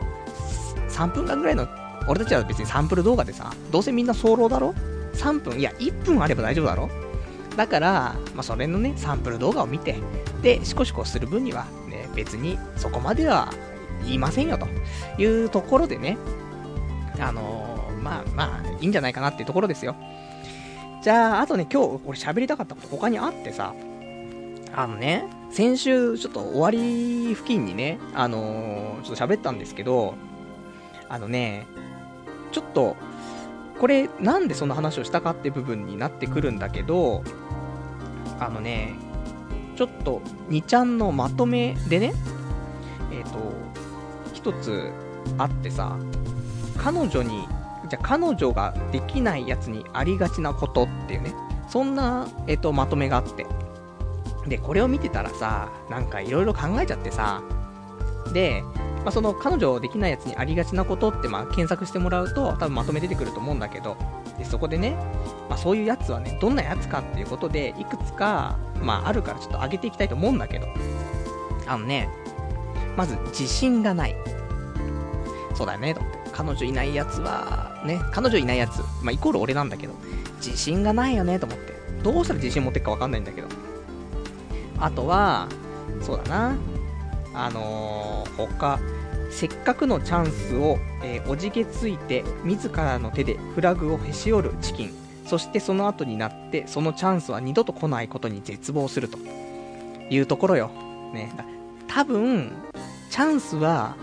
ー、3分間ぐらいの、俺たちは別にサンプル動画でさ、どうせみんな早漏だろ ?3 分、いや、1分あれば大丈夫だろ？だから、まあ、それのね、サンプル動画を見て、で、シコシコする分には、ね、別にそこまでは言いませんよ、というところでね、あのー、まあまあ、いいんじゃないかなっていうところですよ。じゃあ、あとね、今日、これ喋りたかったこと他にあってさ、あのね、先週、ちょっと終わり付近にね、あのー、ちょっと喋ったんですけど、あのね、ちょっと、これ、なんでその話をしたかって部分になってくるんだけど、あのね、ちょっと、2ちゃんのまとめでね、えっ、ー、と、一つあってさ、彼女にじゃあ彼女ができないやつにありがちなことっていうね、そんな、えっ、と、まとめがあって。で、これを見てたらさ、なんかいろいろ考えちゃってさ、で、まあ、その彼女できないやつにありがちなことって、まあ、検索してもらうと、多分まとめ出てくると思うんだけど、でそこでね、まあ、そういうやつはね、どんなやつかっていうことで、いくつか、まあ、あるからちょっと上げていきたいと思うんだけど、あのね、まず、自信がない。そうだよね、と思って。彼女いないやつは、ね、彼女いないやつ、まあ、イコール俺なんだけど、自信がないよね、と思って。どうしたら自信持ってくかわかんないんだけど。あとは、そうだな、あのー、他、せっかくのチャンスを、えー、おじけついて、自らの手でフラグをへし折るチキン。そしてその後になって、そのチャンスは二度と来ないことに絶望するというところよ。ね。多分、チャンスは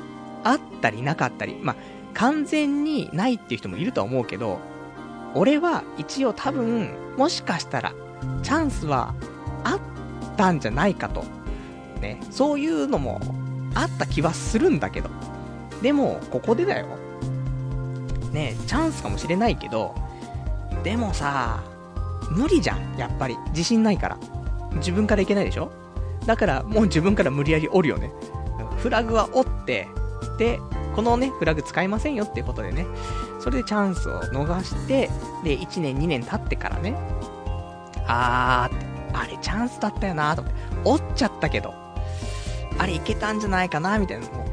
あったりなかったり、まあ、完全にないっていう人もいるとは思うけど、俺は一応多分、もしかしたら、チャンスはあったんじゃないかと。ね、そういうのもあった気はするんだけど。でも、ここでだよ。ねチャンスかもしれないけど、でもさ、無理じゃん、やっぱり。自信ないから。自分からいけないでしょ？だから、もう自分から無理やり折るよね。フラグは折って、で、このね、フラグ使いませんよっていうことでね、それでチャンスを逃して、で、1年、2年経ってからね、あー、あれチャンスだったよなと思って、折っちゃったけど、あれいけたんじゃないかなみたいな。のも、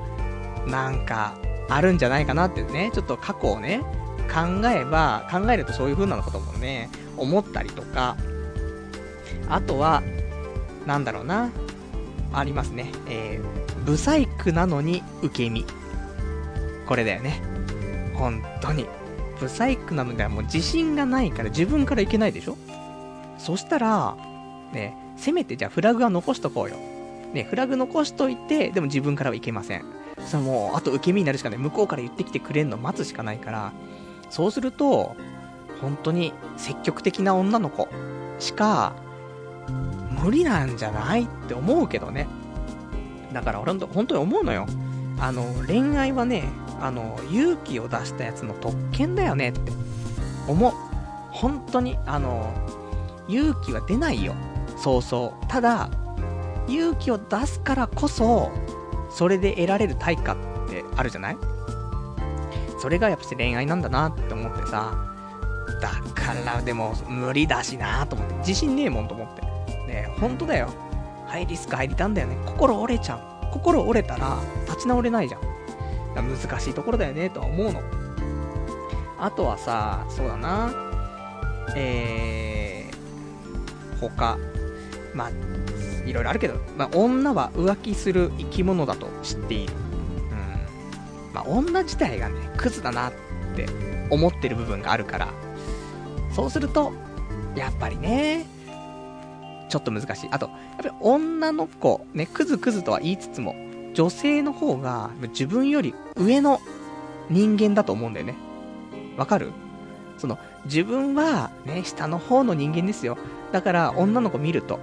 なんか、あるんじゃないかなってね、ちょっと過去をね、考えば、考えるとそういう風なこともね、思ったりとか、あとは、なんだろうな、ありますね。えー、ブサイクなのに受け身。これだよね。本当に。ブサイクなのではもう自信がないから自分からいけないでしょ？そしたら、ね、せめてじゃあフラグは残しとこうよ。ね、フラグ残しといて、でも自分からはいけません。それもう、あと受け身になるしかない。向こうから言ってきてくれんの待つしかないから、そうすると、本当に積極的な女の子しか、無理なんじゃない？って思うけどね。だから俺本当に思うのよ。あの、恋愛はね、あの、勇気を出したやつの特権だよねって思う。本当に、あの、勇気は出ないよ。そうそう。ただ、勇気を出すからこそ、それで得られる対価ってあるじゃない？それがやっぱし恋愛なんだなって思ってさ、だからでも無理だしなと思って、自信ねえもんと思って。ね本当だよ。ハイリスク入りたんだよね。心折れちゃう。心折れたら立ち直れないじゃん。難しいところだよねとは思うの。あとはさ、そうだな。えー、他。まあ、いろいろあるけど、まあ、女は浮気する生き物だと知っている。うん。まあ、女自体がね、クズだなって思ってる部分があるから、そうすると、やっぱりね、ちょっと難しい。あと、やっぱり女の子、ね、クズクズとは言いつつも、女性の方が自分より上の人間だと思うんだよね。わかる？その、自分はね、下の方の人間ですよ。だから女の子見ると、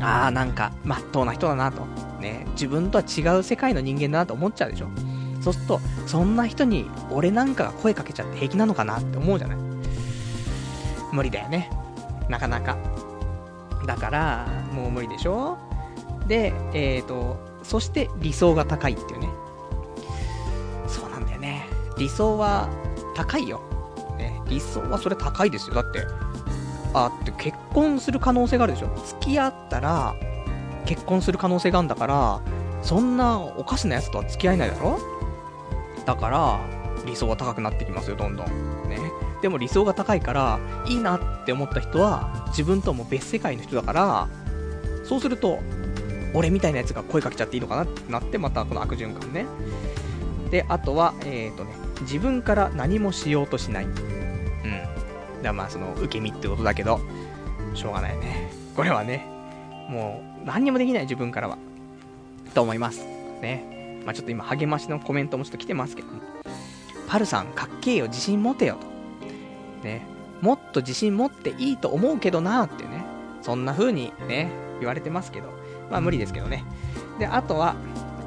ああ、なんか、まっとうな人だなと。ね、自分とは違う世界の人間だなと思っちゃうでしょ。そうすると、そんな人に俺なんかが声かけちゃって平気なのかなって思うじゃない？無理だよね。なかなか。だから、もう無理でしょ？で、えーと、そして理想が高いっていうね。そうなんだよね。理想は高いよ。ね、理想はそれ高いですよ。だって、あって結婚する可能性があるでしょ付き合ったら結婚する可能性があるんだからそんなおかしなやつとは付き合えないだろだから理想は高くなってきますよどんどんねでも理想が高いからいいなって思った人は自分とも別世界の人だからそうすると俺みたいなやつが声かけちゃっていいのかなってなってまたこの悪循環ねであとはえっ、ー、とね自分から何もしようとしないうんだまあその受け身ってことだけど、しょうがないね。これはね、もう何にもできない自分からは、と思います。ね。まあちょっと今励ましのコメントもちょっと来てますけども、パルさんかっけえよ、自信持てよと。ね。もっと自信持っていいと思うけどなーってね。そんな風にね、言われてますけど、まあ無理ですけどね。で、あとは、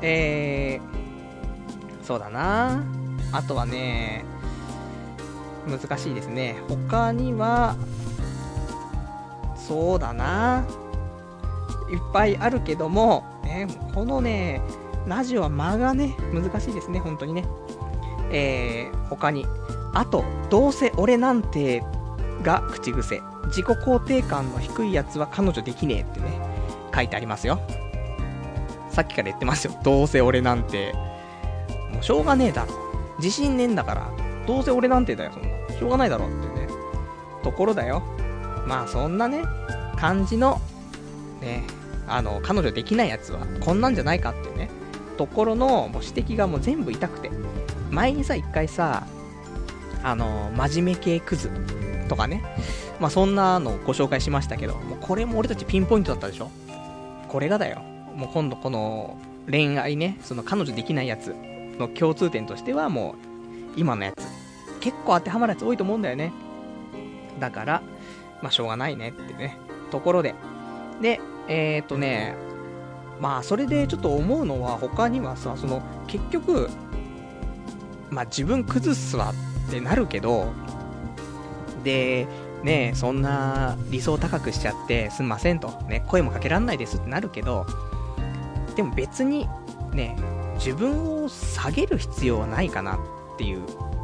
えー、そうだなあとはね、難しいですね。他には、そうだな。いっぱいあるけども、ね、このね、ラジオは間がね、難しいですね、本当にね。えー、他に、あと、どうせ俺なんてが口癖。自己肯定感の低いやつは彼女できねえってね、書いてありますよ。さっきから言ってますよ。どうせ俺なんて。もうしょうがねえだろ。自信ねえんだから。どうせ俺なんてだよ、そんな。しょうがないだろってね。ところだよ。まあそんなね、感じの、ね、あの、彼女できないやつはこんなんじゃないかっていうね、ところのもう指摘がもう全部痛くて。前にさ、一回さ、あの、真面目系クズとかね、まあそんなのをご紹介しましたけど、もうこれも俺たちピンポイントだったでしょこれがだよ。もう今度この恋愛ね、その彼女できないやつの共通点としてはもう今のやつ。結構当てはまるやつ多いと思うんだよね。だから、まあしょうがないねってね、ところで。で、えー、っとね、まあそれでちょっと思うのは他にはさ、その結局、まあ自分崩すわってなるけど、で、ねそんな理想高くしちゃってすんませんと、ね、声もかけらんないですってなるけど、でも別に、ね、自分を下げる必要はないかなっていう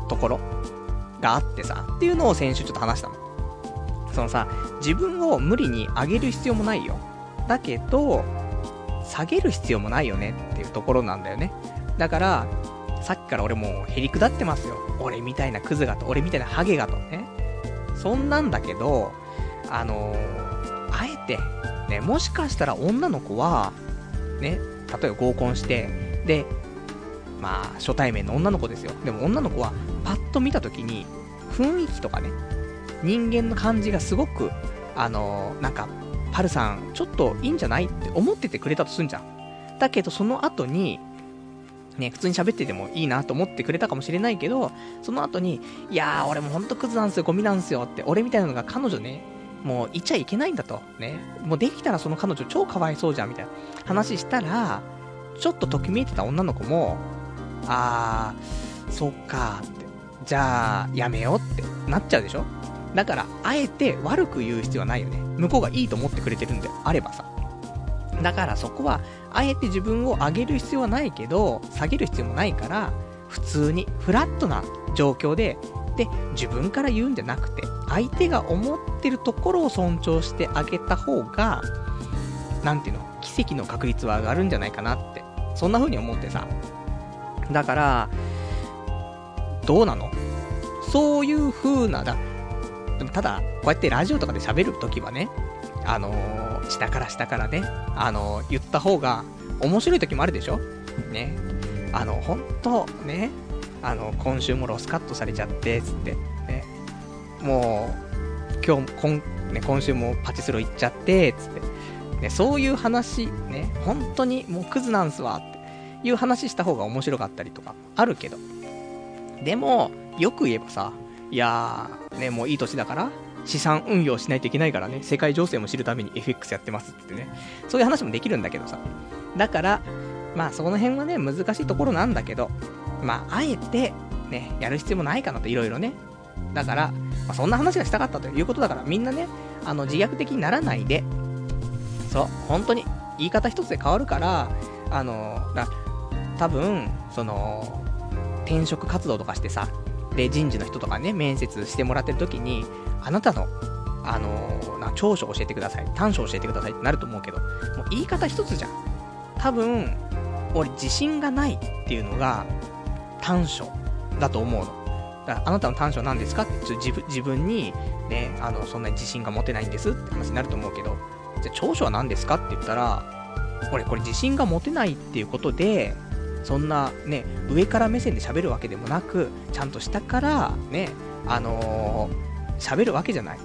ところがあってさ、っていうのを先週ちょっと話したの。そのさ、自分を無理に上げる必要もないよ。だけど、下げる必要もないよねっていうところなんだよね。だから、さっきから俺もうへりくだってますよ。俺みたいなクズがと、俺みたいなハゲがとね。そんなんだけど、あのー、あえて、ね、もしかしたら女の子は、ね、例えば合コンして、で、まあ、初対面の女の子ですよ。でも女の子は、パッと見た時に、雰囲気とかね、人間の感じがすごく、あのー、なんか、パルさん、ちょっといいんじゃないって思っててくれたとすんじゃん。だけど、その後に、ね、普通に喋っててもいいなと思ってくれたかもしれないけど、その後に、いやー、俺もほんとクズなんすよ、ゴミなんすよって、俺みたいなのが彼女ね、もういちゃいけないんだと。ね。もうできたらその彼女超かわいそうじゃん、みたいな話したら、ちょっとときめいてた女の子も、あー、そっかーって。じゃあ、やめようってなっちゃうでしょだから、あえて悪く言う必要はないよね。向こうがいいと思ってくれてるんであればさ。だからそこは、あえて自分を上げる必要はないけど、下げる必要もないから、普通に、フラットな状況で、で、自分から言うんじゃなくて、相手が思ってるところを尊重してあげた方が、なんていうの、奇跡の確率は上がるんじゃないかなって、そんな風に思ってさ。だから、どうなの？そういう風な、だ、でもただ、こうやってラジオとかで喋るときはね、あのー、下から下からね、あのー、言った方が面白い時もあるでしょ？ね。あの、ほんと、ね、あの、今週もロスカットされちゃって、つって、ね。もう、今日、今、ね、今週もパチスロ行っちゃって、つって。ね、そういう話、ね、本当にもうクズなんすわ、っていう話した方が面白かったりとか、あるけど。でも、よく言えばさ、いやー、ね、もういい年だから、資産運用しないといけないからね、世界情勢も知るために FX やってますってね、そういう話もできるんだけどさ。だから、まあその辺はね、難しいところなんだけど、まああえて、ね、やる必要もないかなと、いろいろね。だから、まあ、そんな話がしたかったということだから、みんなね、あの、自虐的にならないで、そう、本当に、言い方一つで変わるから、あの、だ多分、その、転職活動とかしてさ、で、人事の人とかね、面接してもらってる時に、あなたの、あのな長所教えてください、短所教えてくださいってなると思うけど、もう言い方一つじゃん。多分、俺自信がないっていうのが短所だと思うの。だからあなたの短所なんですかって自分自分に、ね、あの、そんなに自信が持てないんですって話になると思うけど、じゃあ長所は何ですかって言ったら、俺これ自信が持てないっていうことで、そんなね、上から目線で喋るわけでもなく、ちゃんと下からね、あのー、喋るわけじゃない。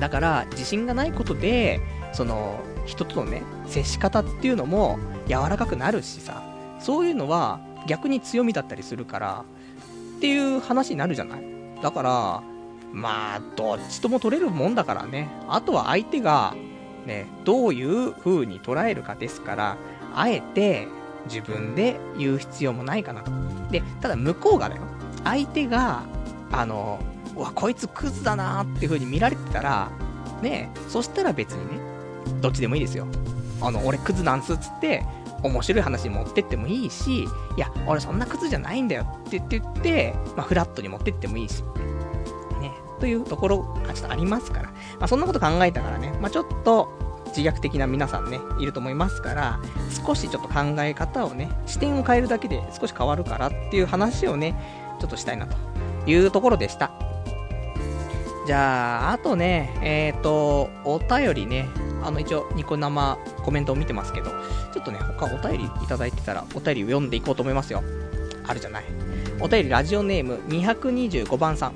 だから、自信がないことで、その、人とのね、接し方っていうのも柔らかくなるしさ、そういうのは逆に強みだったりするから、っていう話になるじゃないだから、まあ、どっちとも取れるもんだからね。あとは相手が、ね、どういう風に捉えるかですから、あえて自分で言う必要もないかなと。で、ただ向こうがだよ。相手が、あの、うわ、こいつクズだなーっていう風に見られてたら、ね、そしたら別にね、どっちでもいいですよ。あの、俺クズなんすっつって、面白い話に持ってってもいいし、いや、俺そんな靴じゃないんだよって言って、まあ、フラットに持ってってもいいし、ね、というところがちょっとありますから、まあ、そんなこと考えたからね、まあ、ちょっと、自虐的な皆さんね、いると思いますから、少しちょっと考え方をね、視点を変えるだけで少し変わるからっていう話をね、ちょっとしたいなというところでした。じゃあ、あとね、えっ、と、お便りね、あの一応、ニコ生コメントを見てますけど、ちょっとね、他お便りいただいてたら、お便りを読んでいこうと思いますよ。あるじゃない。お便りラジオネーム225番さん。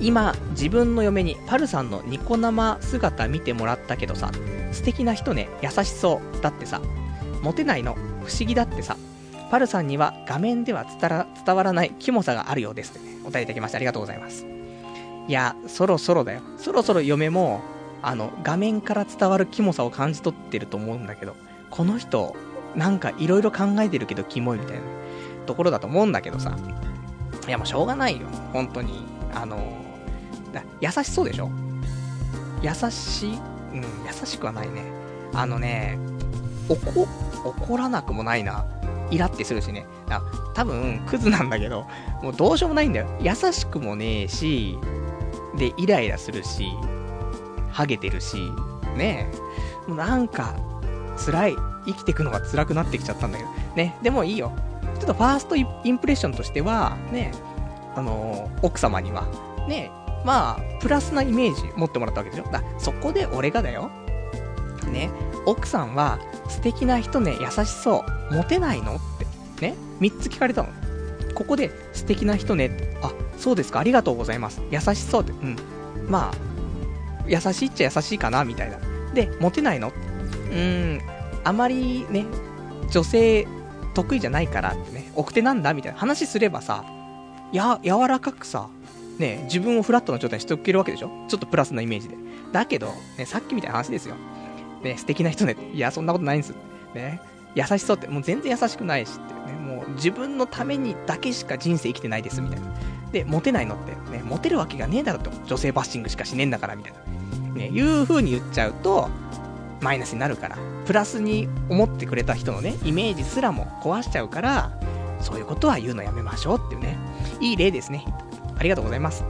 今、自分の嫁にパルさんのニコ生姿見てもらったけどさ、素敵な人ね、優しそう。だってさ、モテないの、不思議だってさ、パルさんには画面では伝わらないキモさがあるようですってね、お便りいただきましてありがとうございます。いや、そろそろだよ。そろそろ嫁も、あの、画面から伝わるキモさを感じ取ってると思うんだけど、この人、なんかいろいろ考えてるけどキモいみたいなところだと思うんだけどさ。いや、もうしょうがないよ。本当に。あの、優しそうでしょ？優しい？うん、優しくはないね。あのね、怒、怒らなくもないな。イラってするしね。あ多分、クズなんだけど、もうどうしようもないんだよ。優しくもねえし、で、イライラするし、ハゲてるし、ねえ。もうなんか、辛い。生きてくのが辛くなってきちゃったんだけど。ね。でもいいよ。ちょっとファーストインプレッションとしては、ね、あの奥様には、ね、まあ、プラスなイメージ持ってもらったわけでしょ？だそこで俺がだよ。ね、奥さんは素敵な人ね、優しそう。モテないの？って。ね、3つ聞かれたの。ここで素敵な人ね。あ、そうですか、ありがとうございます。優しそうって。うん。まあ、優しいっちゃ優しいかな、みたいな。で、モテないの？うーん、あまりね、女性得意じゃないからってね、奥手なんだみたいな話すればさ、や、柔らかくさ、ね、自分をフラットな状態にしておけるわけでしょ？ちょっとプラスなイメージで。だけど、ね、さっきみたいな話ですよ。ね、素敵な人ね。いや、そんなことないんです。ね、優しそうって、もう全然優しくないしってね、もう自分のためにだけしか人生生きてないです、みたいな。で、モテないのって、ね、モテるわけがねえだろと。女性バッシングしかしねえんだから、みたいな。ね、いう風に言っちゃうと、マイナスになるから、プラスに思ってくれた人のね、イメージすらも壊しちゃうから、そういうことは言うのやめましょうっていうね、いい例ですね。ありがとうございます。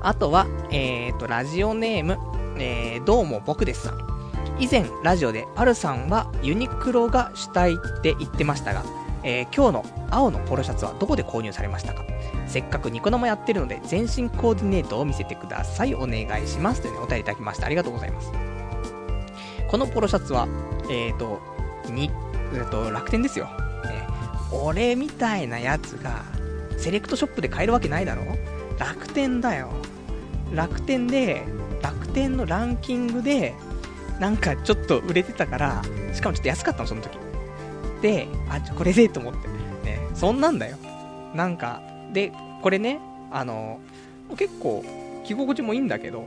あとは、えーと、ラジオネーム、えー、どうも僕ですさん。以前、ラジオで、パルさんはユニクロが主体って言ってましたが、えー今日の青のポロシャツはどこで購入されましたか？せっかくニコ生やってるので、全身コーディネートを見せてください。お願いします。というね、お便りいただきました。ありがとうございます。このポロシャツは、えーと、に、えーと、楽天ですよ。ね、俺みたいなやつが、セレクトショップで買えるわけないだろ？楽天だよ。楽天で、楽天のランキングで、なんかちょっと売れてたから、しかもちょっと安かったの、その時。で、あ、ちょこれでと思って。ね、そんなんだよ。なんか、で、これね、あの、結構、着心地もいいんだけど、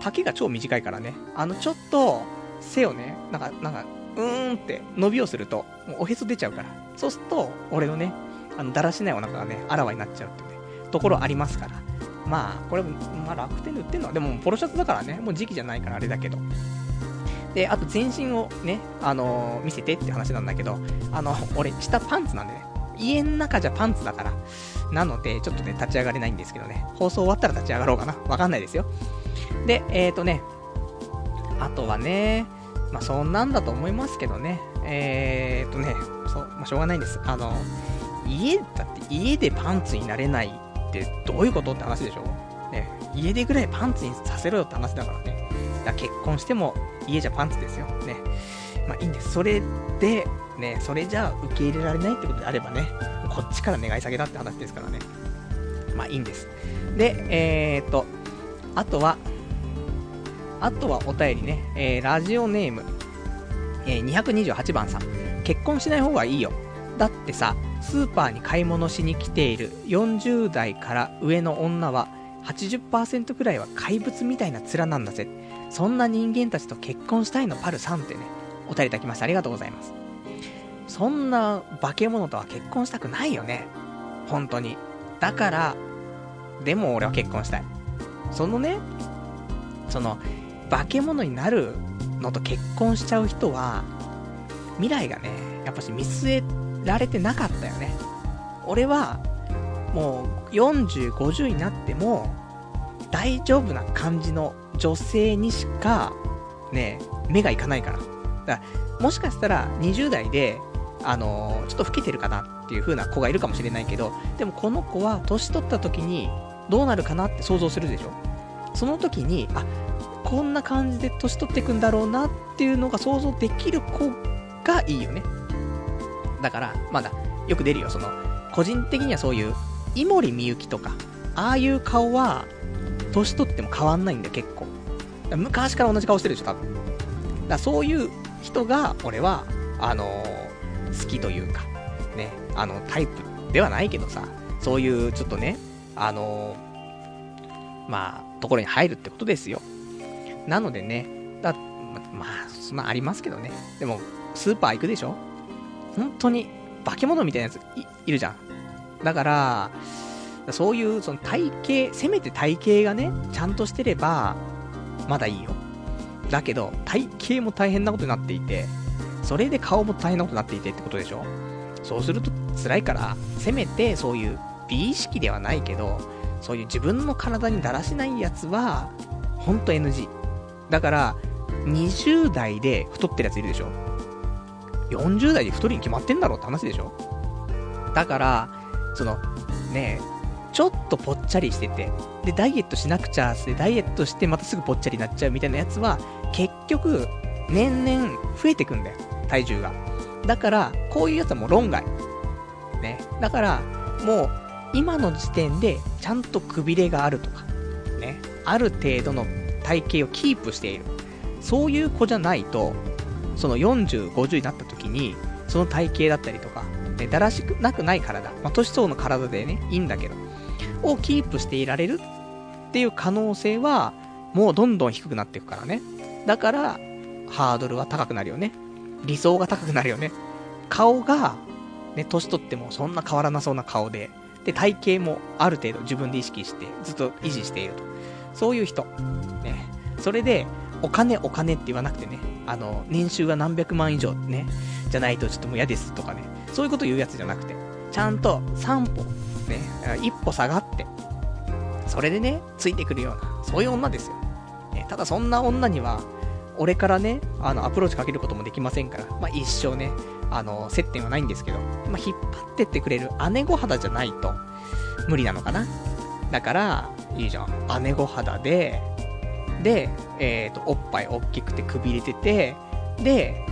丈が超短いからね、あの、ちょっと、背をね、なんか、なんか、うーんって伸びをすると、おへそ出ちゃうから。そうすると、俺のね、あの、だらしないお腹がね、あらわになっちゃうっていうね、ところありますから。まあ、これ、まあ楽天で売ってんのは、でも、ポロシャツだからね、もう時期じゃないからあれだけど。で、あと全身をね、あのー見せてって話なんだけど、あの、俺、下パンツなんでね、家の中じゃパンツだから。なので、ちょっとね、立ち上がれないんですけどね、放送終わったら立ち上がろうかな。わかんないですよ。で、えーとね、あとはね、まあ、そんなんだと思いますけどね、えーとね、そう、まあ、しょうがないんです。あの、家、だって家でパンツになれないってどういうことって話でしょね、家でぐらいパンツにさせろよって話だからね。だから結婚しても家じゃパンツですよ。ね。まあいいんです。それで、ね、それじゃあ受け入れられないってことであればね、こっちから願い下げだって話ですからね。まあいいんです。で、えーと、あとは、あとはお便りね、えー、ラジオネーム、えー、228番さん。結婚しない方がいいよ。だってさ、スーパーに買い物しに来ている40代から上の女は80%くらいは怪物みたいな面なんだぜ。そんな人間たちと結婚したいのパルさんってね、お便りいただきましてありがとうございます。そんな化け物とは結婚したくないよね。本当に。だから、でも俺は結婚したい。そのね、その、化け物になるのと結婚しちゃう人は、未来がね、やっぱし見据えられてなかったよね。俺は、もう40、50になっても、大丈夫な感じの女性にしか、ね、目がいかないから。だからもしかしたら20代で、あのー、ちょっと老けてるかなっていう風な子がいるかもしれないけど、でもこの子は年取った時にどうなるかなって想像するでしょその時に、あ、こんな感じで年取っていくんだろうなっていうのが想像できる子がいいよね。だから、まだ、よく出るよ、その、個人的にはそういう、井森美幸とか、ああいう顔は、年取っても変わんないんだよ、結構。昔から同じ顔してるでしょ、多分。だそういう人が、俺は、あのー、好きというか、ね、あの、タイプではないけどさ、そういう、ちょっとね、あのー、まあ、ところに入るってことですよ。なのでね、だまあ、そんなありますけどね。でも、スーパー行くでしょ？本当に、化け物みたいなやついいるじゃん。だから、そういうその体型、せめて体型がね、ちゃんとしてれば、まだいいよ。だけど、体型も大変なことになっていて、それで顔も大変なことになっていてってことでしょそうすると辛いから、せめてそういう美意識ではないけど、そういう自分の体にだらしないやつは、ほんと NG。だから、20代で太ってるやついるでしょ ?40 代で太りに決まってんだろうって話でしょ？だから、その、ねちょっとぽっちゃりしてて、で、ダイエットしなくちゃで、ダイエットしてまたすぐぽっちゃりになっちゃうみたいなやつは、結局、年々増えてくんだよ、体重が。だから、こういうやつはもう論外。ね。だから、もう、今の時点で、ちゃんとくびれがあるとか、ね。ある程度の体型をキープしている。そういう子じゃないと、その40、50になった時に、その体型だったりとか、ね、だらしくなくない体、まあ、年相の体でね、いいんだけど、をキープしていられるっていう可能性は、もうどんどん低くなっていくからね。だから、ハードルは高くなるよね。理想が高くなるよね。顔が、ね、年取ってもそんな変わらなそうな顔で、で、体型もある程度自分で意識してずっと維持していると。そういう人。ね。それで、お金お金って言わなくてね、あの、年収が何百万以上ね、じゃないとちょっともう嫌ですとかね、そういうこと言うやつじゃなくて、ちゃんと3歩、ね、一歩下がって、それでね、ついてくるような、そういう女ですよ。ね、ただそんな女には、俺からね、あの、アプローチかけることもできませんから、まあ一生ね、あの、接点はないんですけど、まあ引っ張ってってくれる姉御肌じゃないと、無理なのかな。だから、いいじゃん。姉御肌で、で、えっ、ー、と、おっぱい大きくてくびれてて、で、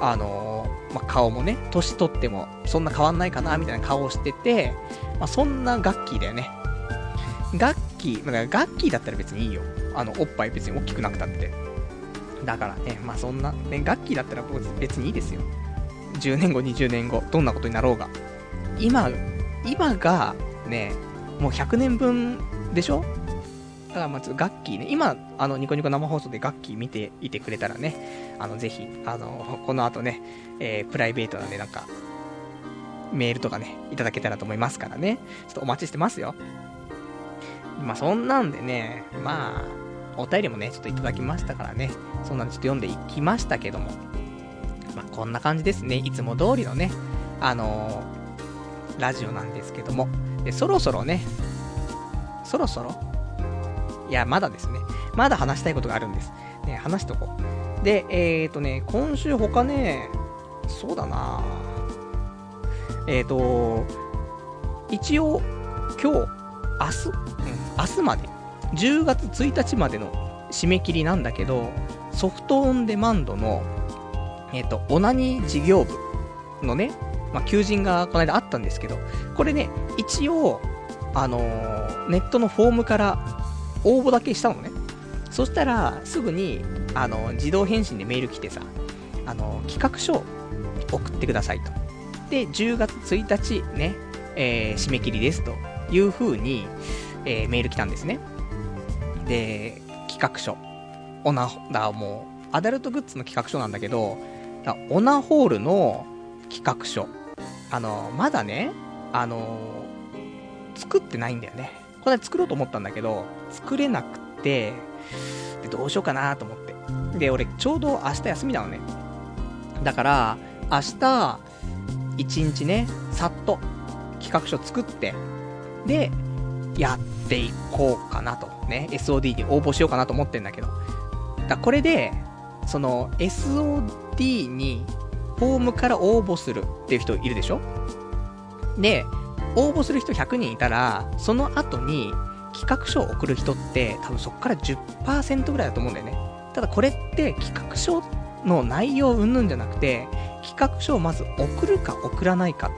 あのー、まあ、顔もね、年取ってもそんな変わんないかな、みたいな顔をしてて、まあ、そんなガッキーだよね。ガッキー、まあ、ガッキーだったら別にいいよ。あの、おっぱい別に大きくなくたって。だからね、まあそんな、ね、ガッキーだったら別にいいですよ。10年後、20年後、どんなことになろうが。今、今が、ね、もう100年分でしょ？だからまずガッキーね、今、あの、ニコニコ生放送でガッキー見ていてくれたらね、あの、ぜひ、あの、この後ね、えー、プライベートなんでなんか、メールとかね、いただけたらと思いますからね、ちょっとお待ちしてますよ。まあ、そんなんでね、まあ、お便りもね、ちょっといただきましたからね、そんなんでちょっと読んでいきましたけども、まあ、こんな感じですね、いつも通りのね、あのー、ラジオなんですけども、で、そろそろね、そろそろいや、まだですね。まだ話したいことがあるんです。ね、話しとこう。で、えっ、ー、とね、今週他ね、そうだなえっ、ー、と、一応、今日、明日、うん、明日まで、10月1日までの締め切りなんだけど、ソフトオンデマンドの、えっ、ー、と、オナニー事業部のね、まあ、求人がこの間あったんですけど、これね、一応、あのー、ネットのフォームから応募だけしたのね。そしたら、すぐに、あの、自動返信でメール来てさ、あの、企画書送ってくださいと。で、10月1日ね、えー、締め切りですという風に、えー、メール来たんですね。で、企画書。オナ、だ、もう、アダルトグッズの企画書なんだけど、だオナホールの企画書。あの、まだね、あの作ってないんだよね。これ作ろうと思ったんだけど、作れなくて、で、どうしようかなと思って。で、俺、ちょうど明日休みなのね。だから、明日、一日ね、さっと企画書作って、で、やっていこうかなと。ね、SOD に応募しようかなと思ってんだけど。だこれで、その SOD にフォームから応募するっていう人いるでしょ？で、応募する人100人いたら、その後に企画書を送る人って多分そこから10%ぐらいだと思うんだよね。ただこれって企画書の内容うんぬんじゃなくて、企画書をまず送るか送らないか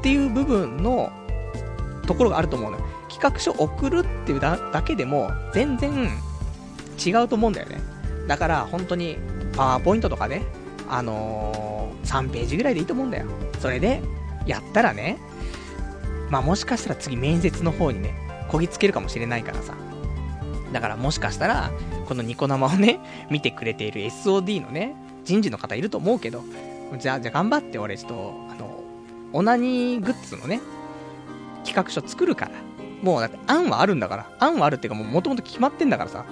っていう部分のところがあると思うのよ。企画書送るっていうだけでも全然違うと思うんだよね。だから本当にパワーポイントとかね、あのー、3ページぐらいでいいと思うんだよ。それで、やったらね、まあもしかしたら次面接の方にね、こぎつけるかもしれないからさ。だからもしかしたら、このニコ生をね、見てくれている SOD のね、人事の方いると思うけど、じゃあ、じゃあ頑張って俺ちょっと、あの、オナニーグッズのね、企画書作るから。もうだって案はあるんだから。案はあるっていうかもう元々決まってんだからさ。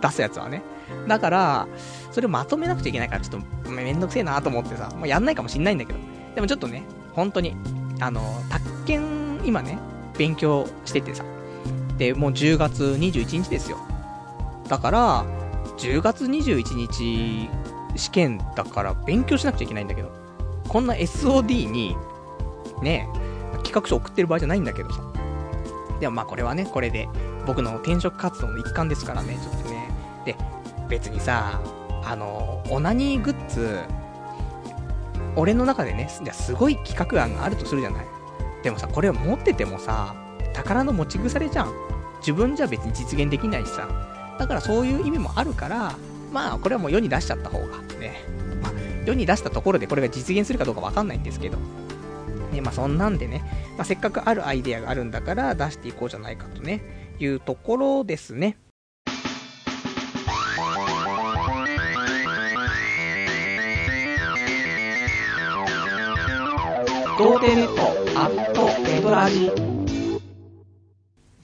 出すやつはね。だから、それをまとめなくちゃいけないから、ちょっとめんどくせえなと思ってさ、もうやんないかもしんないんだけど。でもちょっとね、本当に、あの、宅建、今ね、勉強しててさ。で、もう10月21日ですよ。だから、10月21日試験だから勉強しなくちゃいけないんだけど、こんな SOD に、ね、企画書送ってる場合じゃないんだけどさ。でもまあこれはね、これで僕の転職活動の一環ですからね、ちょっとね。で、別にさ、あの、オナニーグッズ、俺の中でね、すごい企画案があるとするじゃない。でもさ、これを持っててもさ、宝の持ち腐れじゃん。自分じゃ別に実現できないしさ。だからそういう意味もあるから、まあ、これはもう世に出しちゃった方がね、まあ、世に出したところでこれが実現するかどうかわかんないんですけど、ね、まあそんなんでね、まあ、せっかくあるアイデアがあるんだから出していこうじゃないかとね、いうところですね。童貞ネットアットネトラジ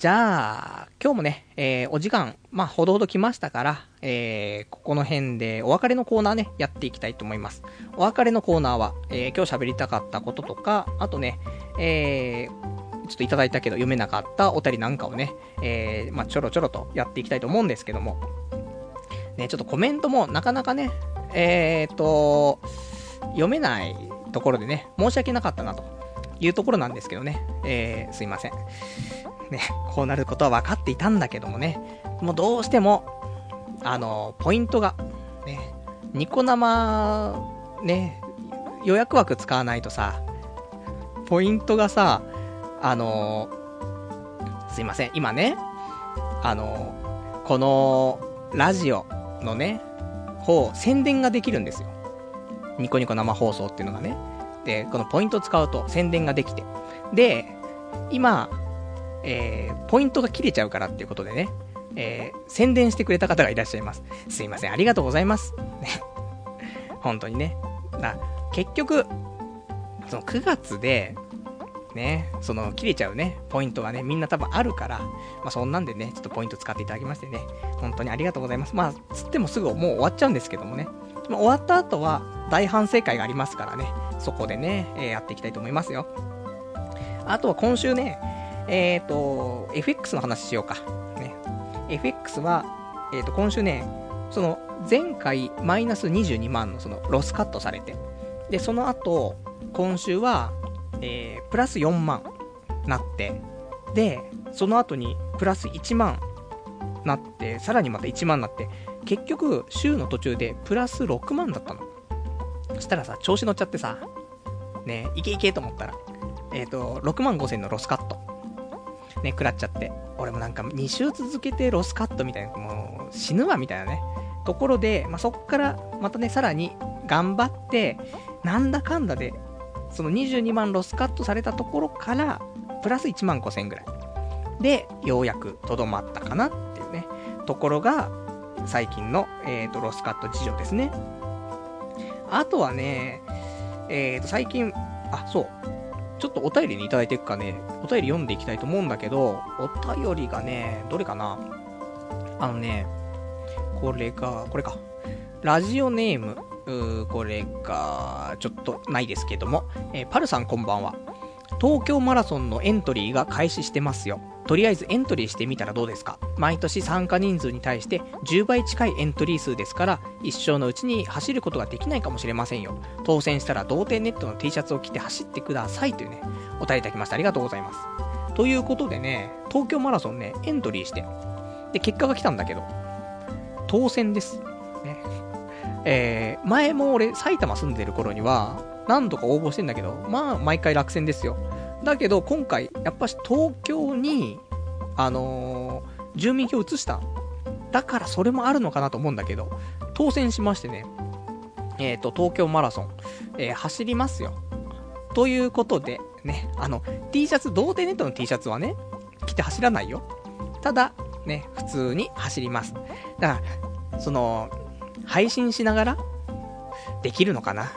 じゃあ、今日もね、えー、お時間、まあ、ほどほど来ましたから、えー、ここの辺でお別れのコーナーね、やっていきたいと思います。お別れのコーナーは、えー、今日喋りたかったこととか、あとね、えー、ちょっといただいたけど読めなかったお便りなんかをね、えー、まあ、ちょろちょろとやっていきたいと思うんですけども、ね、ちょっとコメントもなかなかね、えーと、読めないところでね、申し訳なかったなというところなんですけどね、えー、すいません。ね、こうなることは分かっていたんだけどもね、もうどうしても、あの、ポイントが、ね、ニコ生、ね、予約枠使わないとさ、ポイントがさ、あの、すいません、今ね、あの、この、ラジオのね、方、宣伝ができるんですよ。ニコニコ生放送っていうのがね。で、このポイントを使うと宣伝ができて。で、今、えー、ポイントが切れちゃうからっていうことでね、えー、宣伝してくれた方がいらっしゃいます。すいません、ありがとうございます。ね。本当にね。だ結局、その9月で、ね、その切れちゃうね、ポイントがね、みんな多分あるから、まあそんなんでね、ちょっとポイント使っていただきましてね、本当にありがとうございます。まあ、つってもすぐもう終わっちゃうんですけどもね、まあ、終わった後は大反省会がありますからね、そこでね、えー、やっていきたいと思いますよ。あとは今週ね、えっ、ー、と、FX の話しようか。ね。FX は、えっ、ー、と、今週ね、その、前回マイナス22万のそのロスカットされて、で、その後、今週は、えー、プラス4万なって、で、その後にプラス1万なって、さらにまた1万なって、結局、週の途中でプラス6万だったの。そしたらさ、調子乗っちゃってさ、ね、いけいけと思ったら、えっ、ー、と、6万5千のロスカット。ね、食らっちゃって。俺もなんか2週続けてロスカットみたいな、もう死ぬわみたいなね。ところで、まあ、そっからまたね、さらに頑張って、なんだかんだで、その22万ロスカットされたところから、プラス1万5千ぐらい。で、ようやくとどまったかなっていうね、ところが、最近の、えっ、ー、と、ロスカット事情ですね。あとはね、えっ、ー、と、最近、あ、そう、ちょっとお便りにいただいていくかね、お便り読んでいきたいと思うんだけど、お便りがね、どれかな？あのね、これが、これか。ラジオネーム、うーこれが、ちょっとないですけども、えーパルさんこんばんは。東京マラソンのエントリーが開始してますよ。とりあえずエントリーしてみたらどうですか？毎年参加人数に対して10倍近いエントリー数ですから、一生のうちに走ることができないかもしれませんよ。当選したら同点ネットの T シャツを着て走ってくださいというね、お便りいただきました。ありがとうございます。ということでね、東京マラソンね、エントリーして、で、結果が来たんだけど、当選です。ね。えー、前も俺、埼玉住んでる頃には、何度か応募してんだけど、まあ、毎回落選ですよ。だけど、今回、やっぱし東京に、あのー住民票移した。だからそれもあるのかなと思うんだけど、当選しましてね、えっ、と、東京マラソン、えー走りますよ。ということで、ね、あの、T シャツ、童貞ネットの T シャツはね、着て走らないよ。ただ、ね、普通に走ります。だから、その、配信しながら、できるのかな。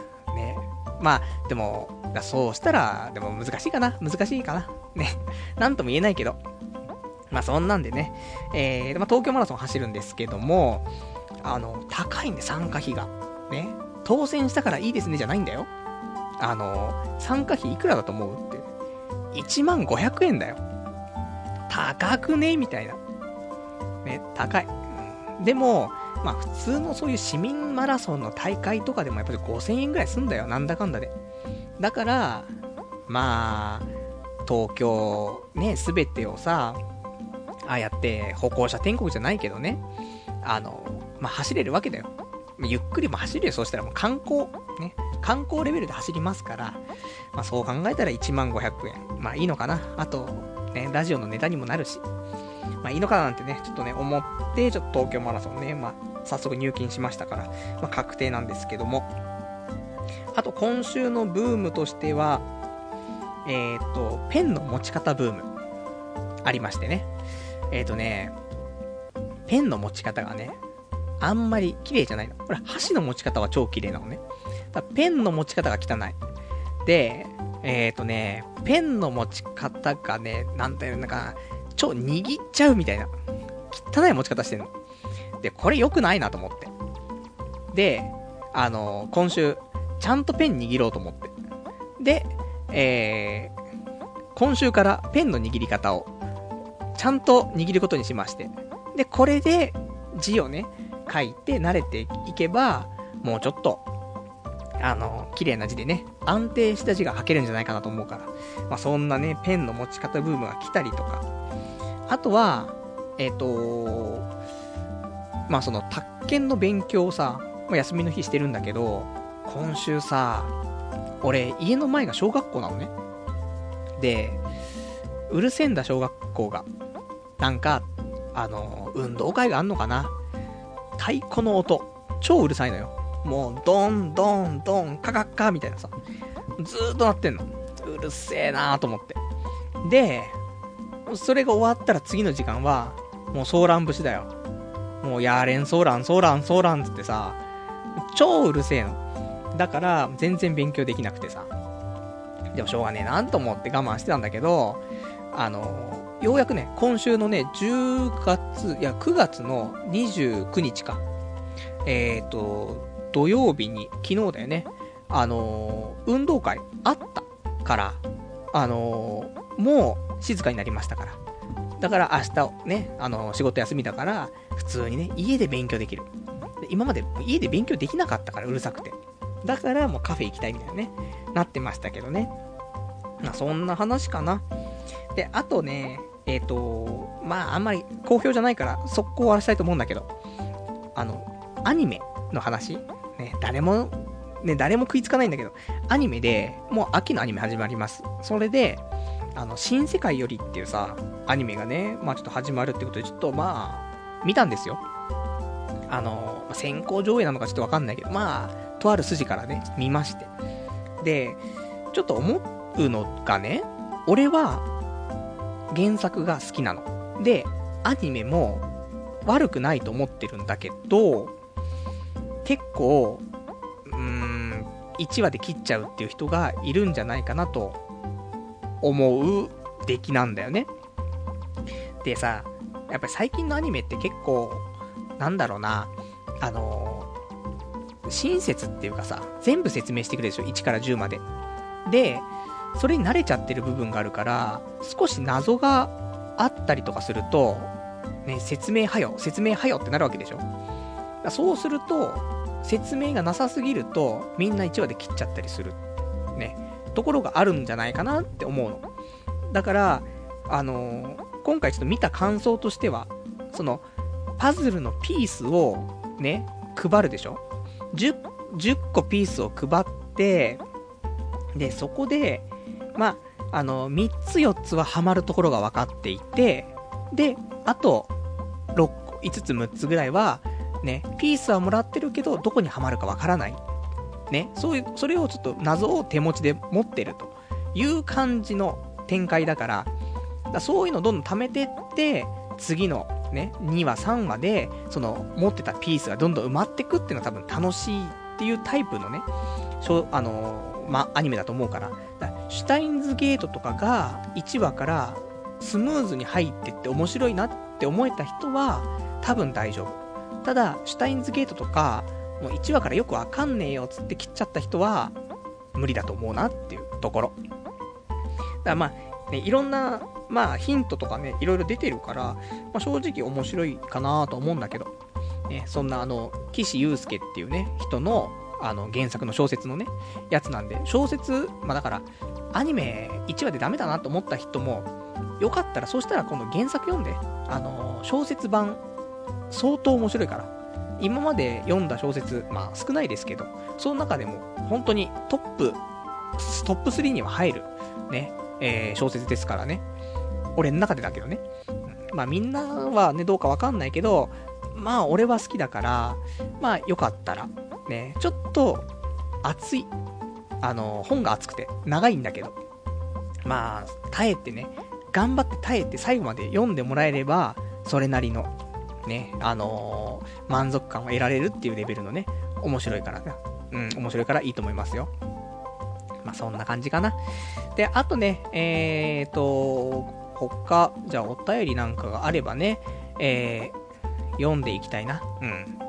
まあ、でも、そうしたら、でも難しいかな難しいかなね。なんとも言えないけど。まあ、そんなんでね、えー、まあ、東京マラソン走るんですけども、あの、高いんで、参加費が。ね。当選したからいいですね、じゃないんだよ。あの、参加費いくらだと思うって。1万500円だよ。高くねみたいな。ね、高い。うんでも、まあ普通のそういう市民マラソンの大会とかでもやっぱり5000円ぐらいすんだよ。なんだかんだで。だから、まあ、東京、ね、すべてをさ、ああやって歩行者天国じゃないけどね、あの、まあ走れるわけだよ。ゆっくりも走るよ。そうしたらもう観光、ね、観光レベルで走りますから、まあそう考えたら1万500円。まあいいのかな。あと、ね、ラジオのネタにもなるし、まあいいのかななんてね、ちょっとね、思って、ちょっと東京マラソンね、まあ早速入金しましたから、まあ確定なんですけども。あと今週のブームとしては、えっ、と、ペンの持ち方ブーム、ありましてね。えっ、とね、ペンの持ち方がね、あんまり綺麗じゃないの。これ、箸の持ち方は超綺麗なのね。だペンの持ち方が汚い。で、えっ、とね、ペンの持ち方がね、なんていうのかな、超握っちゃうみたいな。汚い持ち方してんの。で、これ良くないなと思って。で、あの今週、ちゃんとペン握ろうと思って。で、えー、今週からペンの握り方を、ちゃんと握ることにしまして。で、これで字をね、書いて慣れていけば、もうちょっと、あの、綺麗な字でね、安定した字が書けるんじゃないかなと思うから。まあ、そんなね、ペンの持ち方ブームが来たりとか。あとは、えっ、とまあ、その、宅建の勉強をさ、まあ、休みの日してるんだけど、今週さ、俺、家の前が小学校なのね。で、うるせえんだ、小学校が。なんか、あの、運動会があんのかな太鼓の音、超うるさいのよ。もう、ドン、ドン、ドン、カカッカみたいなさ。ずーっと鳴ってんの。うるせえなーと思って。で、それが終わったら次の時間は、もうソーラン節だよ。もうやれんソーラン、ソーラン、ソーランつってさ、超うるせえの。だから、全然勉強できなくてさ。でもしょうがねえなと思って我慢してたんだけど、あの、ようやくね、今週のね、10月、いや、9月の29日か。えっ、と、土曜日に、昨日だよね、あの、運動会あったから、あの、もう静かになりましたから。だから明日ね、あの、仕事休みだから、普通にね、家で勉強できる。今まで家で勉強できなかったから、うるさくて。だからもうカフェ行きたいみたいなね、なってましたけどね。まあそんな話かな。で、あとね、えっ、と、まああんまり好評じゃないから、速攻終わらせたいと思うんだけど、あの、アニメの話ね、誰も、ね、誰も食いつかないんだけど、アニメで、もう秋のアニメ始まります。それで、あの、新世界よりっていうさ、アニメがね、まあちょっと始まるってことで、ちょっとまあ、見たんですよ。あの、先行上映なのかちょっとわかんないけど、まあ、とある筋からね、見まして。で、ちょっと思うのがね、俺は、原作が好きなの。で、アニメも悪くないと思ってるんだけど、結構、うーん、1話で切っちゃうっていう人がいるんじゃないかなと思う出来なんだよね。でさ、やっぱり最近のアニメって結構、なんだろうな、あの親切っていうかさ、全部説明してくれるでしょ ?1 から10まで。で、それに慣れちゃってる部分があるから、少し謎があったりとかすると、ね、説明はよ、説明はよってなるわけでしょ？そうすると、説明がなさすぎると、みんな1話で切っちゃったりする、ね、ところがあるんじゃないかなって思うの。だから、あのー、今回ちょっと見た感想としては、その、パズルのピースをね、配るでしょ？10, 10個ピースを配って、で、そこで、まあ、あの、3つ4つはハマるところが分かっていて、で、あと、6個、5つ6つぐらいは、ね、ピースはもらってるけど、どこにはまるか分からない。ね、そういう、それをちょっと謎を手持ちで持ってるという感じの展開だから、だそういうのをどんどん貯めてって、次のね、2話、3話で、その、持ってたピースがどんどん埋まってくっていうのは多分楽しいっていうタイプのね、しょあのー、ま、アニメだと思うから。だからシュタインズゲートとかが1話からスムーズに入ってって面白いなって思えた人は多分大丈夫。ただ、シュタインズゲートとか、もう1話からよくわかんねえよつって切っちゃった人は無理だと思うなっていうところ。だからまあ、ね、いろんなまあ、ヒントとかね、いろいろ出てるから、まあ、正直面白いかなと思うんだけど、ね、そんなあの、岸優介っていうね、人の、あの、原作の小説のね、やつなんで、小説、まあだから、アニメ1話でダメだなと思った人も、よかったら、そしたら今度原作読んで、あの、小説版、相当面白いから。今まで読んだ小説、まあ少ないですけど、その中でも、本当にトップ、トップ3には入る、ね、えー、小説ですからね。俺の中でだけどね。まあみんなはね、どうかわかんないけど、まあ俺は好きだから、まあよかったら、ね、ちょっと熱い。あの、本が熱くて長いんだけど、まあ耐えてね、頑張って耐えて最後まで読んでもらえれば、それなりの、ね、あのー、満足感を得られるっていうレベルのね、面白いからね。うん、面白いからいいと思いますよ。まあそんな感じかな。で、あとね、えーと、他、じゃあお便りなんかがあればね、えー、読んでいきたいな。うん。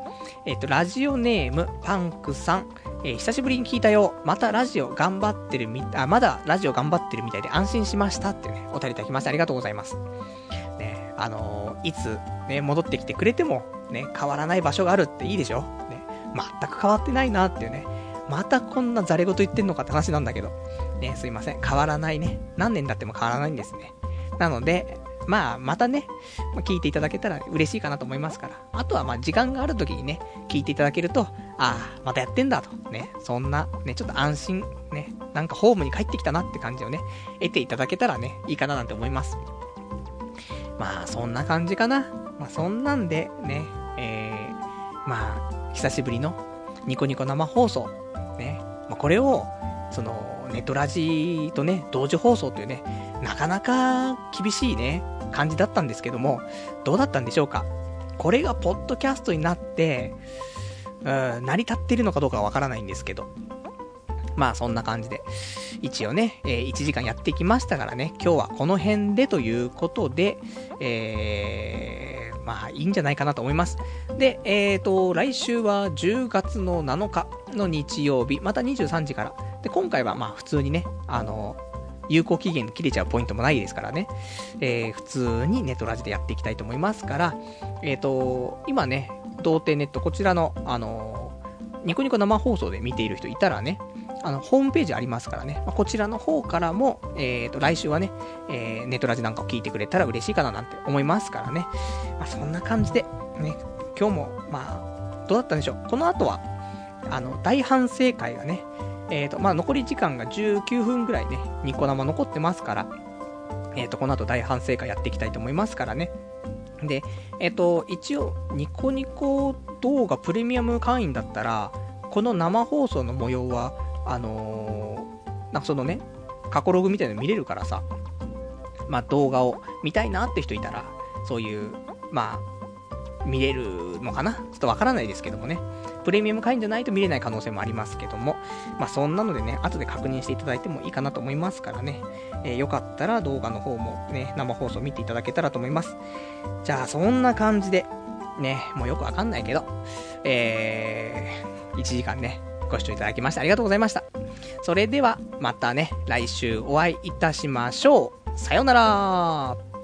えっ、ー、と、ラジオネーム、パンクさん。えー、久しぶりに聞いたよ。またラジオ頑張ってるみ、あ、まだラジオ頑張ってるみたいで安心しましたってね、お便りいただきましてありがとうございます。あのー、いつ、ね、戻ってきてくれても、ね、変わらない場所があるっていいでしょ？ね、全く変わってないなっていうね。またこんなザレ言言ってんのかって話なんだけど。ね、すいません。変わらないね。何年経っても変わらないんですね。なので、まあ、またね、ま聞いていただけたら嬉しいかなと思いますから。あとは、まあ、時間がある時にね、聞いていただけると、ああ、またやってんだと。ね、そんな、ね、ちょっと安心、ね、なんかホームに帰ってきたなって感じをね、得ていただけたらね、いいかななんて思います。まあ、そんな感じかな。まあ、そんなんで、ね、えー、まあ、久しぶりのニコニコ生放送、ね、まあ、これを、その、ネットラジーとね、同時放送というね、なかなか厳しいね、感じだったんですけども、どうだったんでしょうかこれがポッドキャストになって、うん、成り立ってるのかどうかわからないんですけど。まあそんな感じで、一応ね、えー、1時間やってきましたからね、今日はこの辺でということで、えー、まあいいんじゃないかなと思います。で、えーと、来週は10月の7日の日曜日、また23時から。で、今回はまあ普通にね、あの有効期限切れちゃうポイントもないですからね、えー、普通にネットラジでやっていきたいと思いますから、えっ、ー、と、今ね、童貞ネット、こちらの、あの、ニコニコ生放送で見ている人いたらね、あの、ホームページありますからね、まあ、こちらの方からも、えっ、ー、と、来週はね、えー、ネトラジなんかを聞いてくれたら嬉しいかななんて思いますからね。まあ、そんな感じで、ね、今日も、まあ、どうだったんでしょう。この後は、あの、大反省会がね、えっ、ー、と、まあ、残り時間が19分ぐらいね、ニコ生残ってますから、えっ、と、この後大反省会やっていきたいと思いますからね。で、えっ、と、一応、ニコニコ動画プレミアム会員だったら、この生放送の模様は、あのー、なんかそのね、過去ログみたいなの見れるからさ、まあ、動画を見たいなって人いたら、そういう、まあ、見れるのかな？ちょっとわからないですけどもね。プレミアム会員じゃないと見れない可能性もありますけども、まあそんなのでね、後で確認していただいてもいいかなと思いますからね、えー、よかったら動画の方もね、生放送見ていただけたらと思います。じゃあそんな感じで、ね、もうよくわかんないけど、えー、1時間ね、ご視聴いただきましてありがとうございました。それでは、またね、来週お会いいたしましょう。さようなら